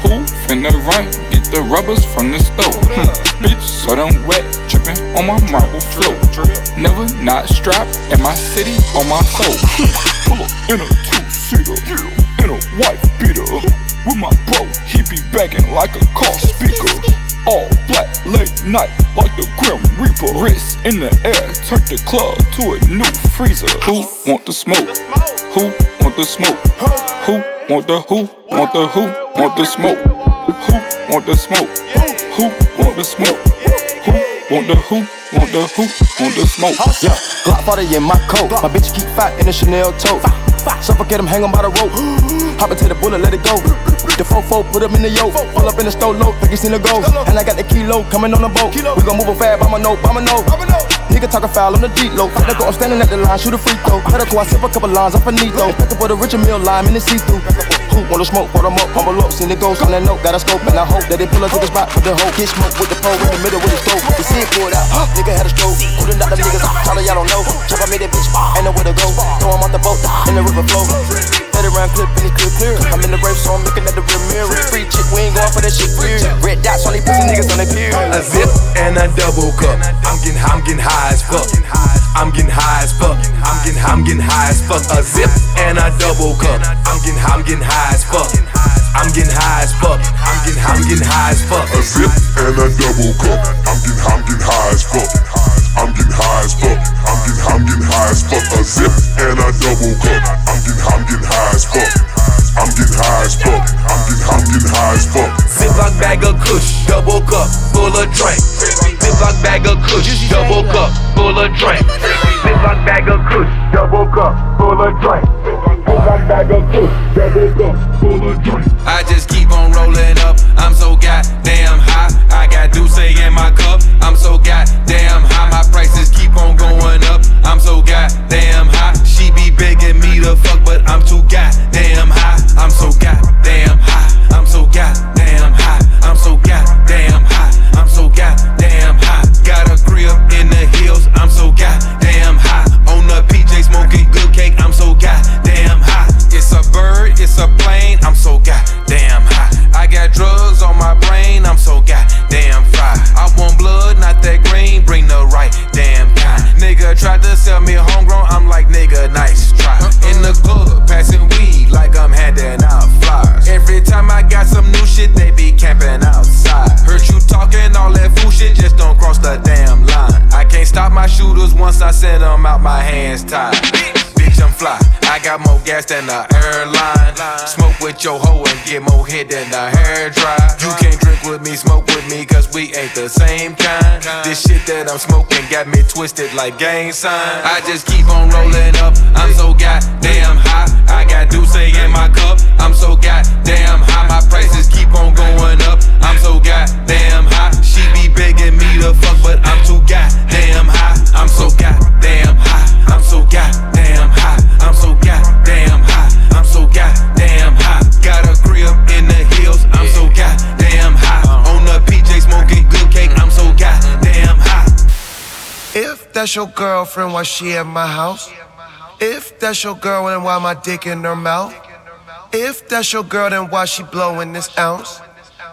Who finna run? Get the rubbers from the stove. Hmm. Bitch, so damn wet, dripping on my marble floor. Never not strapped in my city on my soul. Pull up in a two-seater, in a white beater. With my bro, he be banging like a car speaker. All black, late night, like the Grim Reaper. Wrist in the air, turn the club to a new freezer. Who want the smoke? Who want the smoke? Who want the who? Want the who? Want the smoke? Who want the smoke? Who want the smoke? Who want the who? Want the who? Want the smoke? Yeah, Glock 40 in my coat. My bitch keep fat in a Chanel tote. Suffocate him, hang him by the rope. Hop into the bullet, let it go. The fofo, put him in the yoke. Pull up in the store low, think you seen the ghost. And I got the kilo coming on the boat. We gon' move a fab, I'ma know, I'ma note. Nigga talk a foul on the deep low. Let go, I'm standing at the line, shoot a free throw. Medical, I sip a couple lines, I'm finito. Back up with a richer meal lime in the see through. Who wanna smoke, pour them up, humble up, seen it goes on that note, got a scope, and I hope that they pull up to the spot with the hoe. Get smoke with the pole in the middle with the stove. You see it pour it out, nigga had a stroke. Couldn't out the niggas, tell y'all don't know. Chop, I made that bitch, ain't know where to go. Throw him off the boat, in the river flow. It round clip and it clear, clear. I'm in the race, so I'm looking at the rear mirror. Free chick, we ain't going for that shit, weird. Red dots on these pussy niggas on the peer. A zip and a double cup. I'm getting, I'm getting high as fuck. I'm getting high as fuck. I'm getting, I'm getting high as fuck. A zip and a double cup. I'm getting, I'm getting high as fuck. I'm getting high as fuck. I'm getting, I'm getting high as fuck. A zip and a double cup. I'm getting, I'm getting high as fuck. I'm getting high as fuck. I'm getting, I'm getting high as fuck. A zip and a double cup. I'm getting, I'm getting high as fuck. I'm getting high as fuck. I'm getting, I'm getting high as fuck. Ziploc bag of kush, double cup, full of drink. Ziploc bag of kush, double cup, full of drink. Ziploc bag of kush, double cup, full of drink. Ziploc bag of kush, double cup, full of drink. I just keep on rolling up. I'm so goddamn high. I got Douce in my cup. I'm so goddamn high. My prices keep on going up. I'm so goddamn high. She be begging me to fuck, but I'm too goddamn high. Send them out, my hands tied. Bitch, I'm fly. I got more gas than the airline. Smoke with your hoe and get more hit than the hair dry. You can't drink with me, smoke with me, cause we ain't the same kind. This shit that I'm smoking got me twisted like gang sign. I just keep on rolling up. I'm so goddamn high. I got Douce in my cup. I'm so goddamn high. My prices keep on going up. I'm so goddamn high. She be begging me to fuck, but I'm too goddamn high. I'm so goddamn high. I'm so goddamn high. I'm so goddamn high. I'm so goddamn high. Got a crib in the hills. I'm so goddamn high. Uh-huh. On the PJ smoking good cake. I'm so goddamn high. If that's your girlfriend, why she at my house? If that's your girl, then why my dick in her mouth? If that's your girl, then why she blowing this ounce?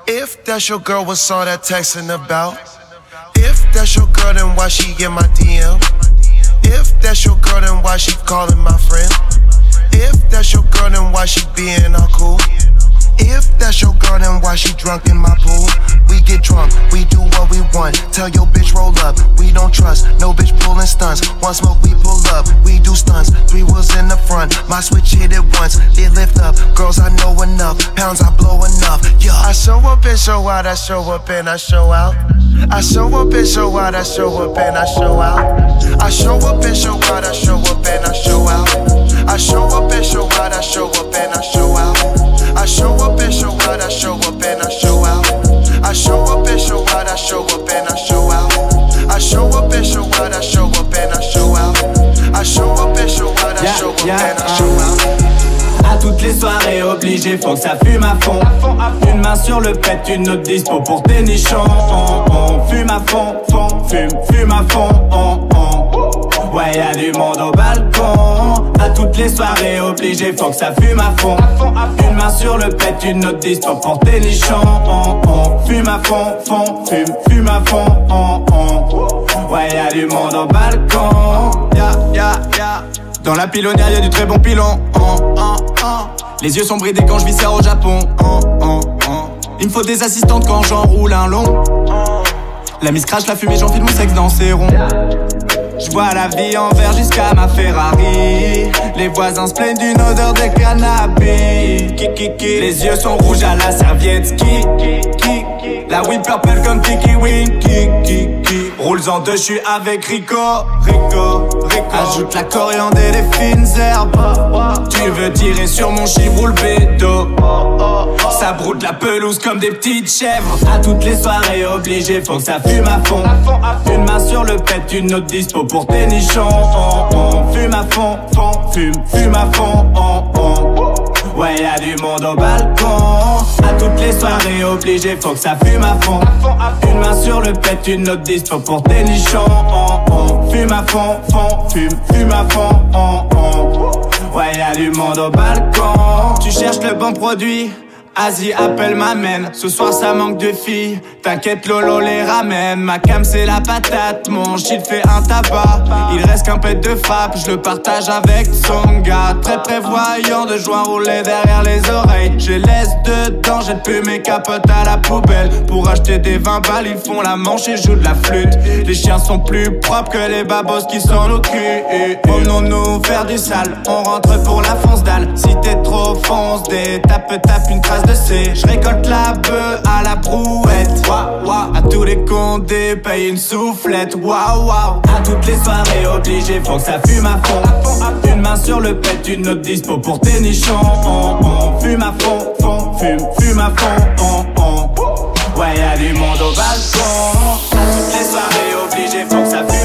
If that's your girl, what's all that texting about? If that's your girl, then why she in my DM? If that's your girl, then why she calling my friend? If that's your girl, then why she being all cool? If that's your girl, then why she drunk in my pool? We get drunk, we do what we want. Tell your bitch roll up, we don't trust. No bitch pulling stunts. One smoke, we pull up, we do stunts. Three wheels in the front, my switch hit it once. It lift up, girls I know enough, pounds I blow enough. Yeah, I show up and show out, I show up and I show out. I show up and show out, I show up and I show out. I show up and show out, I show up and I show out. I show up and show out, I show up and I show out. I show up and show out, I show up and I show out. I show up and show out, I show up and I show out. I show up and show out, I show up and I show out. I show up and show out, I show up and I show out. À toutes les soirées obligé, faut que ça fume à fond. Une main sur le pet, une autre dispo pour tes nichons. On, on fume à fond, fond, fume, fume à fond. On, on. Ouais, y'a du monde au balcon. À toutes les soirées obligé, faut que ça fume à fond. Une main sur le pet, une autre dispo pour tes nichons. On, on fume à fond, fond, fume, fume à fond. On, on. Ouais, y'a du monde au balcon. Ya, ya, ya. Dans la pilonnière, y'a du très bon pilon. Oh, oh, oh. Les yeux sont bridés quand je vis au Japon. Il me faut des assistantes quand j'enroule un long. La mise crache la fumée, j'enfile mon sexe dans ses ronds. Je vois la vie en vert jusqu'à ma Ferrari. Les voisins se plaignent d'une odeur de cannabis. Les yeux sont rouges à la serviette. La weed purple comme Kiki Win. Roules en deux, je suis avec Rico. Rico, Rico. Ajoute la coriandre et les fines herbes. Tu veux tirer sur mon chiffre ou le bédo. Ça broute la pelouse comme des petites chèvres. À toutes les soirées obligé, faut que ça fume à fond. Une main sur le pet, une autre dispo pour tes nichons. On, on fume à fond, fume, fume à fond. Ouais, y'a du monde au balcon. À toutes les soirées obligé, faut que ça fume à fond. Une main sur le pet, une autre dispo pour tes nichons. On, on fume à fond, fond, fume, fume à fond. On, on. Ouais, y'a du monde au balcon. Tu cherches le bon produit. Asie appelle m'amène, ce soir ça manque de filles. T'inquiète Lolo les ramène, ma cam c'est la patate. Mon shit fait un tabac, il reste qu'un pet de frappe Je le partage avec son gars. Très prévoyant de joint rouler derrière les oreilles. Je laisse dedans, jette plus mes capotes à la poubelle. Pour acheter des 20 balles, ils font la manche et jouent de la flûte. Les chiens sont plus propres que les babos qui sont nos culs Promenons-nous faire du sale, on rentre pour la fonce dalle Si t'es trop fonce, des tape tape une trace de C. Je récolte la bœuf à la brouette. Waouh waouh À tous les condés paye une soufflette. Waouh waouh À toutes les soirées obligé faut que ça fume à fond. Une main sur le pet, une autre dispo pour tes nichons. On, on fume à fond, fond, fume, fume à fond On, on Ouais y'a du monde au balcon. À toutes les soirées obligé faut que ça fume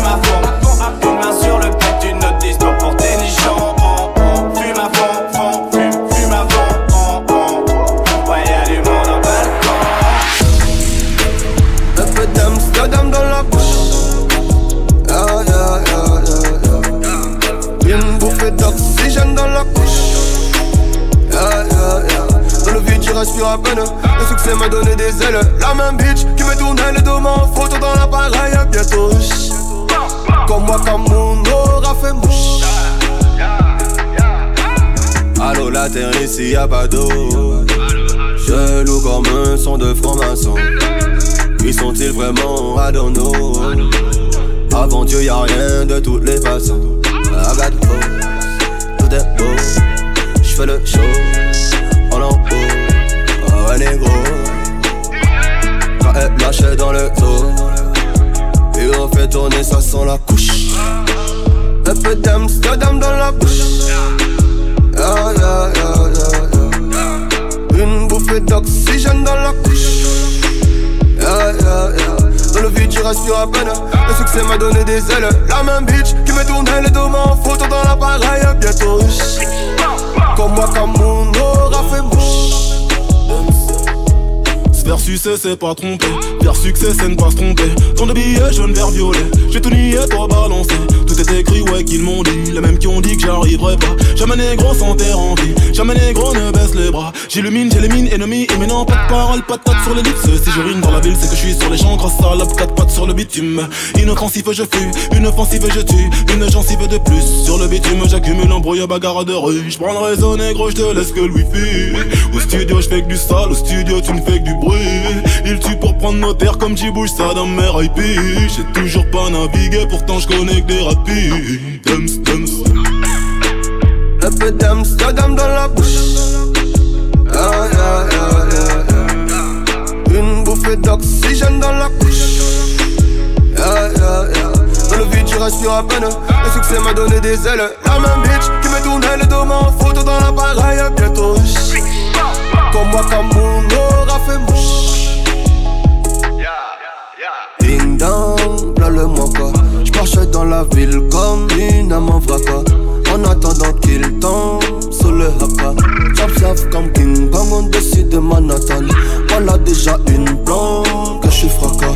Le succès m'a donné des ailes. La même bitch qui me tournait le dos en photo dans l'appareil. Bientôt, comme moi, comme mon aura fait mouche. Allô, la terre ici, y'a pas d'eau. Je loue comme un son de franc-maçon. Qui sont-ils vraiment? Know. Avant Dieu, y'a rien de toutes les façons. Regarde tout est beau. J'fais le show négro. Quand elle lâche dans le dos. Et on fait tourner, ça sent la couche. Un peu d'Amsterdam dans la bouche. Yeah, yeah, yeah, Une bouffée d'oxygène dans la couche. Dans le vide, tu respires à peine. Le succès m'a donné des ailes. La même bitch qui me tournait les dos en photo dans l'appareil. Bientôt riche. Comme moi, comme mon aura fait bouche. Vers succès, c'est pas tromper. Vers succès, c'est ne pas se tromper. Tant de billets jaune, vert, violet. J'ai tout nié, toi balancé. Tout est écrit, ouais, qu'ils m'ont dit. Les mêmes qui ont dit que j'arriverai pas. Jamais négro sans terre en vie. Jamais négro ne baisse les bras. J'illumine, j'élimine, ennemi. Et maintenant, pas de parole, pas de tête sur les lips. Si je rime dans la ville, c'est que je suis sur les champs. Grosse salope, quatre pattes sur le bitume. Inoffensif, je fuis. Une offensive, je tue. Une gencive de plus. Sur le bitume, j'accumule un brouillard bagarre de rue. J'prends le réseau négro, j'te laisse que le wifi. Au studio, j'fais que du sale. Au studio, tu me fais que du bruit. Il tue pour prendre nos terres comme j'y bouge ça dans mes IP. J'ai toujours pas navigué, pourtant je connais que des rapides. Dums, dums. Un peu d'Amsterdam dans la bouche. Ah, yeah, yeah, yeah, Une bouffée d'oxygène dans la couche. Yeah, yeah, yeah. Dans le vide, tu respires à peine. Le succès m'a donné des ailes. La même bitch qui me tournait le dos en photo dans l'appareil. Bientôt. Comme moi, comme mon aura fait mouche. Ding dong, là le mocha. J'marche dans la ville comme une âme en. En attendant qu'il tombe sur le haka. J'observe comme King Kong au-dessus de Manhattan. Voilà déjà une blonde que je suis fracas.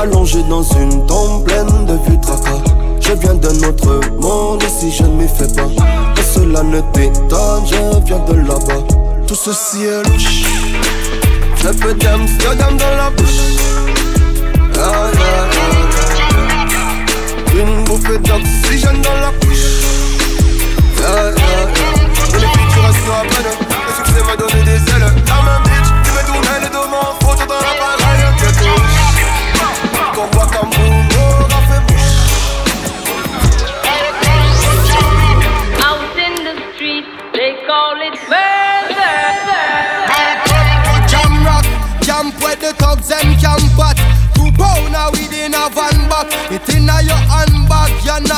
Allongé dans une tombe pleine de vieux tracas. Je viens d'un autre monde ici je ne m'y fais pas. Que cela ne t'étonne, je viens de là-bas. Tout ceci est louche. Un peu d'Amsterdam dans la bouche. Ah, yeah, yeah, pour peu d'oxygène dans la couche. Yeah, yeah. Je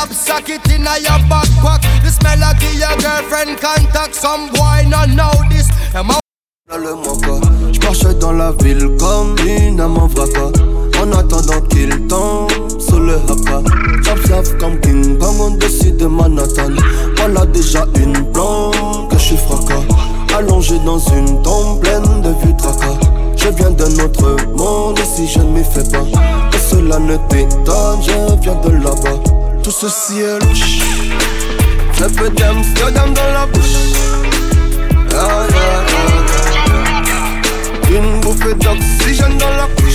knapsack, it dans la ville comme une âme en. En attendant qu'il tombe sur le haka. J'observe comme King Kong au-dessus de Manhattan. Voilà déjà une blonde que je fracas. Allongé dans une tombe pleine de vieux tracas. Je viens d'un autre monde ici je ne m'y fais pas. Que cela ne t'étonne, je viens de là-bas. Tout ceci est louche. Un peu d'Amsterdam dans la bouche. Ah, yeah, yeah, yeah. Une bouffée d'oxygène dans la couche.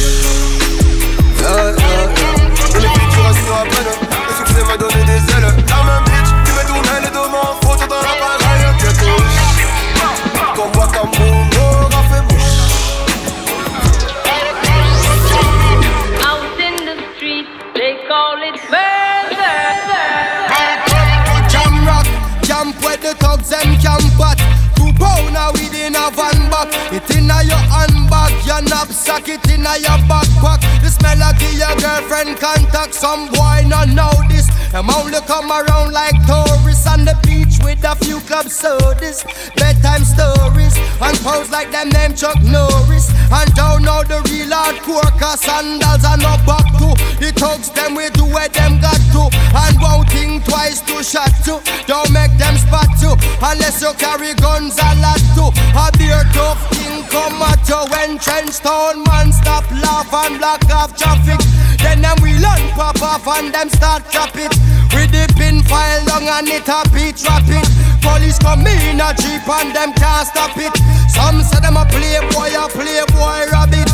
Your handbag, your knapsack, it inna your backpack. The smell of your girlfriend contact. Some boy not know this. Them only come around like tourists on the beach with a few club sodas, bedtime stories, and pose like them name Chuck Norris. And don't know the real hardcore cause sandals are no back to. The thugs them we do where them got to, and won't think twice to shot to. Don't make them spot you unless you carry guns a lot to. A beer tough king come at you when trench town man stop laugh and block off traffic. Then them we learn pop off and them start trap it. With the pin file long and it a beat trap it. Police come in a jeep and them can't stop it. Some say them a playboy, a playboy rabbit.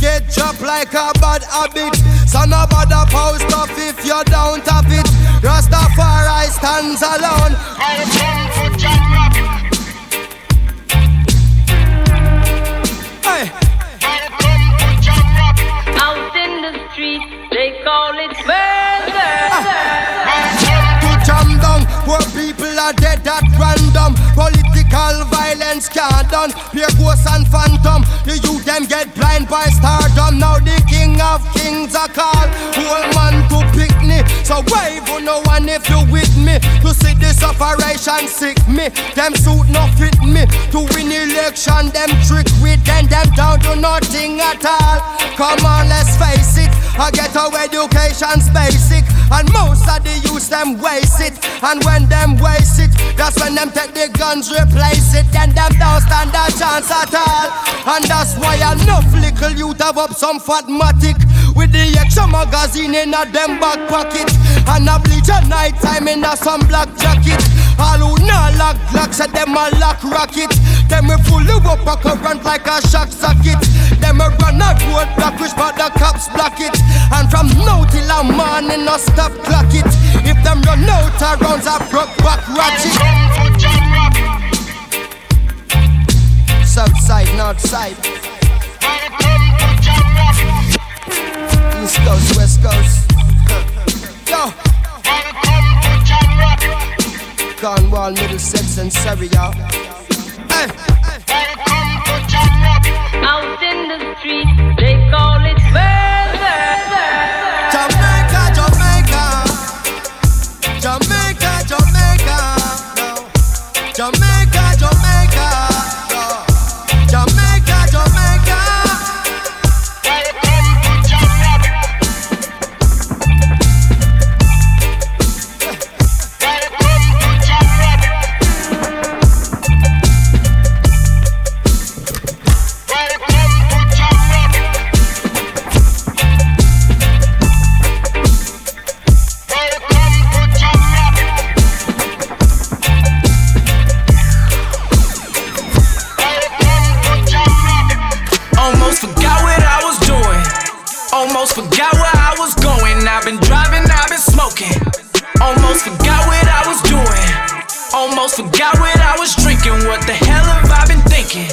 Get dropped like a bad habit. So no bother post off if you don't have it. Rastafari stands alone. Hey. Out in the street, they call it to jam down. Poor people are dead at random. Political violence can't done. Pure ghosts and phantom. The youth them get blind by stardom. Now the king of kings are called. Whole man to pick me. So wave on no one if you with me. To see this operation sick me. Them suit no fit me. To win election, them trick with them. Them down to nothing at all. Come on, let's face it. I get our education's basic. And most of the youth them waste it. And when them waste it, that's when them take the guns, replace it. Then them don't stand a chance at all. And that's why enough little youth have up some fatmatic. With the extra magazine in a them back pocket. And a bleach at night time in a some black jacket. All who not lock glocks at them a lock rocket. Them we fully up a current like a shock socket. Them a run a road block which but the cops block it. And from now till a morning no stop clock it. If them run out of rounds I broke back ratchet. South side, north side. East coast, west coast. Yo. Cornwall, Middlesex, and Surrey, y'all. Hey. Out in the street, they call it Almost forgot where I was going. I've been driving, I've been smoking. Almost forgot what I was doing. Almost forgot what I was drinking. What the hell have I been thinking?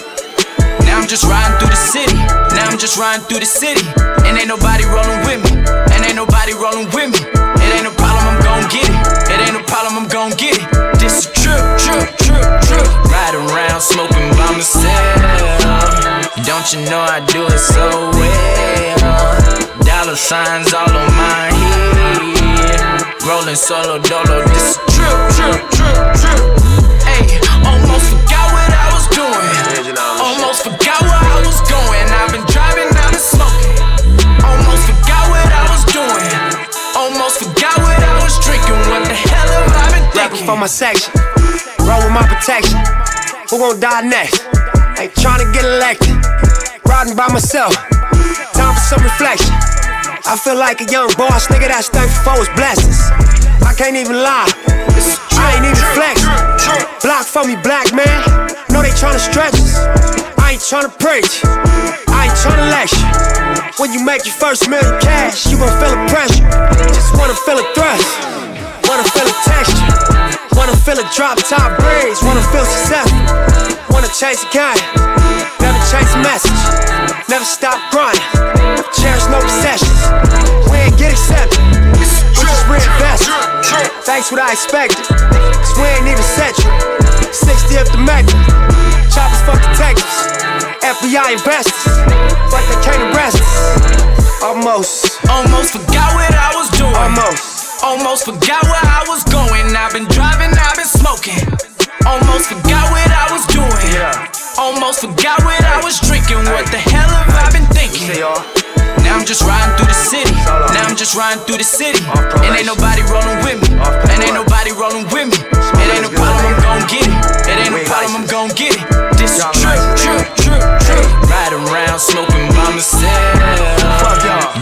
Now I'm just riding through the city. Now I'm just riding through the city. And ain't nobody rolling with me. And ain't nobody rolling with me. It ain't no problem, I'm gon' get it. It ain't no problem, I'm gon' get it. This is trip, trip, trip, trip. Riding around smoking myself. Don't you know I do it so well? Dollar signs all on my head. Rolling solo dolo, this is trip, trip, trip, trip. Hey, almost forgot what I was doing. Almost forgot where I was going. I've been driving, I've been smoking. Almost forgot what I was doing. Almost forgot what I was drinking. What the hell have I been Rapping thinking? for my section, roll with my protection. Who gon' die next? Ain't tryna get elected. Riding by myself, time for some reflection. I feel like a young boss, nigga that's thankful for his blessings. I can't even lie, I ain't even flex. Block for me, black man. Know they tryna stretch us. I ain't tryna preach, I ain't tryna lecture. When you make your first million cash, you gon' feel the pressure. Just wanna feel a thrust, wanna feel a texture. Wanna feel a drop top breeze, wanna feel successful. Wanna chase a kind, never chase message. Never stop grinding, cherish no possessions. We ain't get accepted, we just reinvest. Thanks what I expected, cause we ain't even set you. 60 up the mecca, choppers fuck detectives. FBI investors, but they can't arrest us. Almost, almost forgot what I was doing. Almost, almost forgot where I was going. I've been driving, I've been smoking. Almost forgot what I was doing. Almost forgot what I was drinking. What the hell have I been thinking? Now I'm just riding through the city. Now I'm just riding through the city. And ain't nobody rolling with me. And ain't nobody rolling with me. It ain't no problem, I'm gon' get it. It ain't no problem, I'm gon' get it. This is trip, trip, trip, trip. Riding around smoking by myself.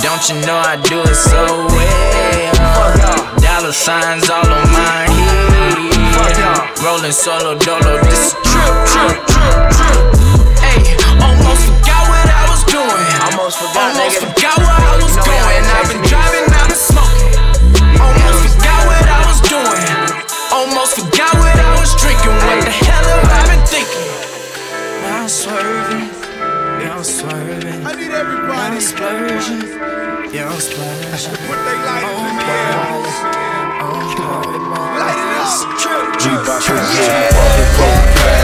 Don't you know I do it so well? Dollar signs all on my head. Rolling solo dolo, this is trip, trip, trip, trip. Hey, almost forgot what I was doing. Almost forgot, Almost nigga. forgot where I was You know going. I've been driving, I've been smoking. Almost forgot what I was doing. Almost forgot what I was drinking. What the hell have I been thinking? Now I'm swerving. Yeah, I'm swerving. I need everybody. I'm splurging. Yeah, I'm splurging. Put they light in the air. It up. True, true, true. Puff, puff,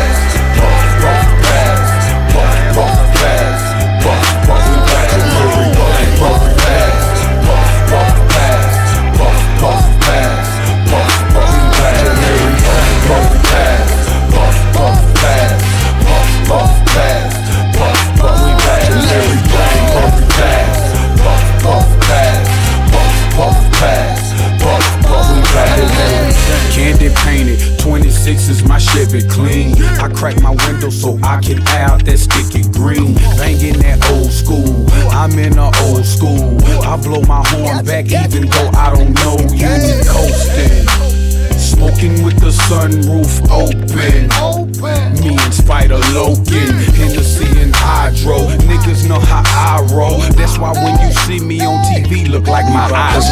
and it painted. 26 is my Chevy clean. I crack my window so I can out that sticky green. Banging that old school. I'm in the old school. I blow my horn back even though I don't know you coasting. Smoking with the sunroof open. Me and Spider Loken, mm. Hennessy and Hydro. Niggas know how I roll. That's why when you see me on TV, look like my eyes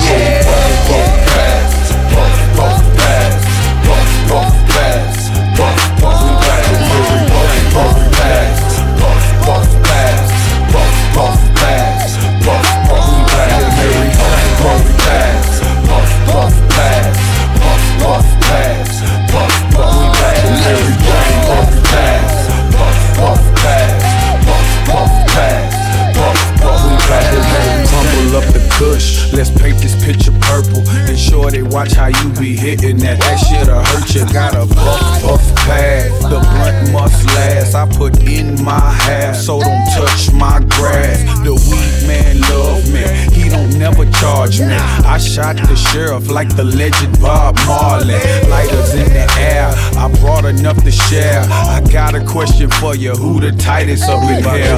lawyer who the tightest up in here.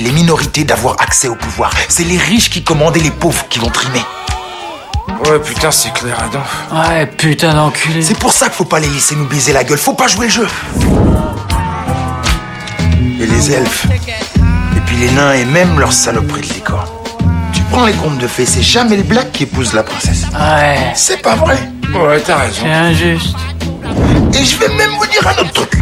les minorités d'avoir accès au pouvoir. C'est les riches qui commandent et les pauvres qui vont trimer. Ouais, putain, c'est clair, Adam. Ouais, putain d'enculé. C'est pour ça qu'il faut pas les laisser nous baiser la gueule. Faut pas jouer le jeu. Et les elfes. Et puis les nains et même leurs saloperies de licorne. Tu prends les contes de fées, c'est jamais le black qui épouse la princesse. Ouais. C'est pas vrai. Ouais, t'as raison. C'est injuste. Et je vais même vous dire un autre truc.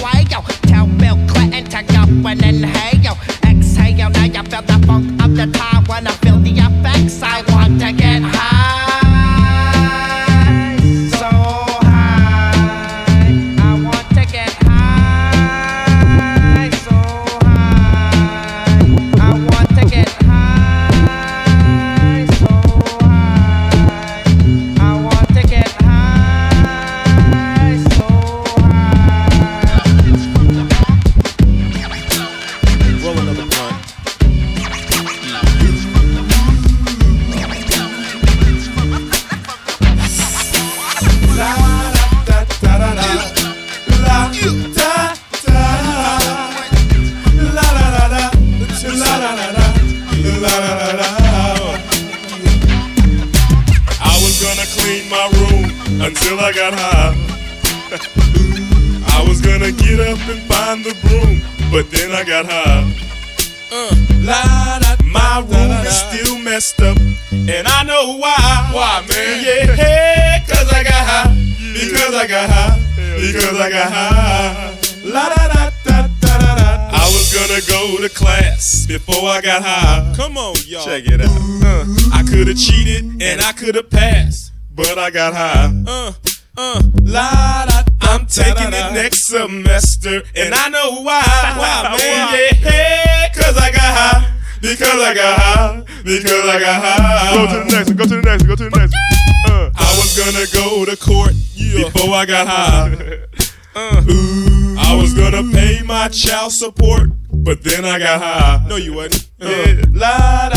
got high. Uh, uh, la da. I'm taking it next semester, and I know why. Why, man? Yeah, cause I got high. Because I got high. Because I got high. Go to the next one. Go to the next one. Go to the next one. Uh, I was gonna go to court before I got high. Uh, ooh, I was gonna pay my child support, but then I got high. No, you wasn't. Yeah. La,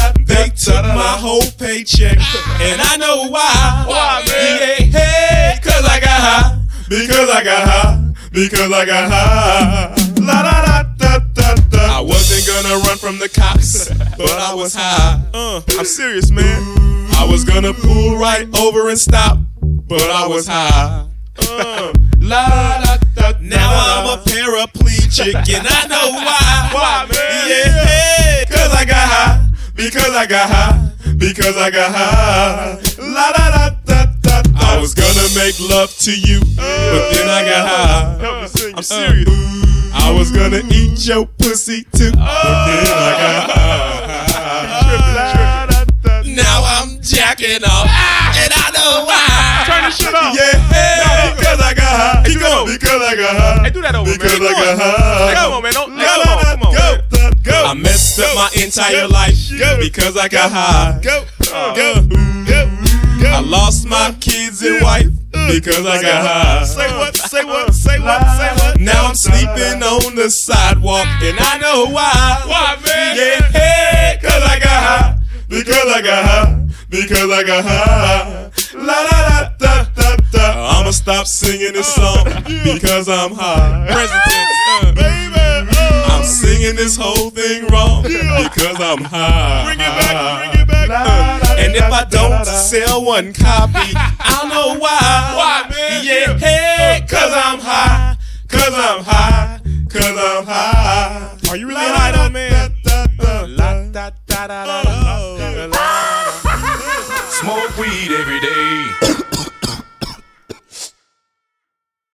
whole paycheck, and I know why. Why, man? Yeah, hey, cause I got high. Because I got high. Because I got high. La da da da da da. I wasn't gonna run from the cops, but I was high. Uh, I'm serious, man. I was gonna pull right over and stop, but I was high. Uh, la da da. Now I'm a paraplegic, and I know why. Why, man? Yeah, cause I got high. Because I got high. Because I got high. La da da da da. I was gonna make love to you, but then I got high. I'm serious. I was gonna eat your pussy too, but then I got oh. high. Now I'm jacking off, ah. and I know why. Turn this shit off. Yeah, because I got high. Because I got high. Hey, do that over, Because man. I got high. Come on, man. Don't, La, come la, come on. Go. I messed up my entire life because I got high. Go, go, go. I lost my kids and wife because I got high. Say what? Say what? Say what? Say what? Now I'm sleeping on the sidewalk and I know why. Why, man? Yeah, hey, cause I got high. Because I got high. Because I got high. La la la da da da. I'ma stop singing this song because I'm high. Present tense, uh, baby. I'm singing this whole thing wrong because I'm high. Bring it back, bring it back. And if I don't sell one copy, I don't know why. Why, man? Yeah, hey, cause I'm high. Cause I'm high. Cause I'm high. Are you really high though, man? Oh. Smoke weed every day.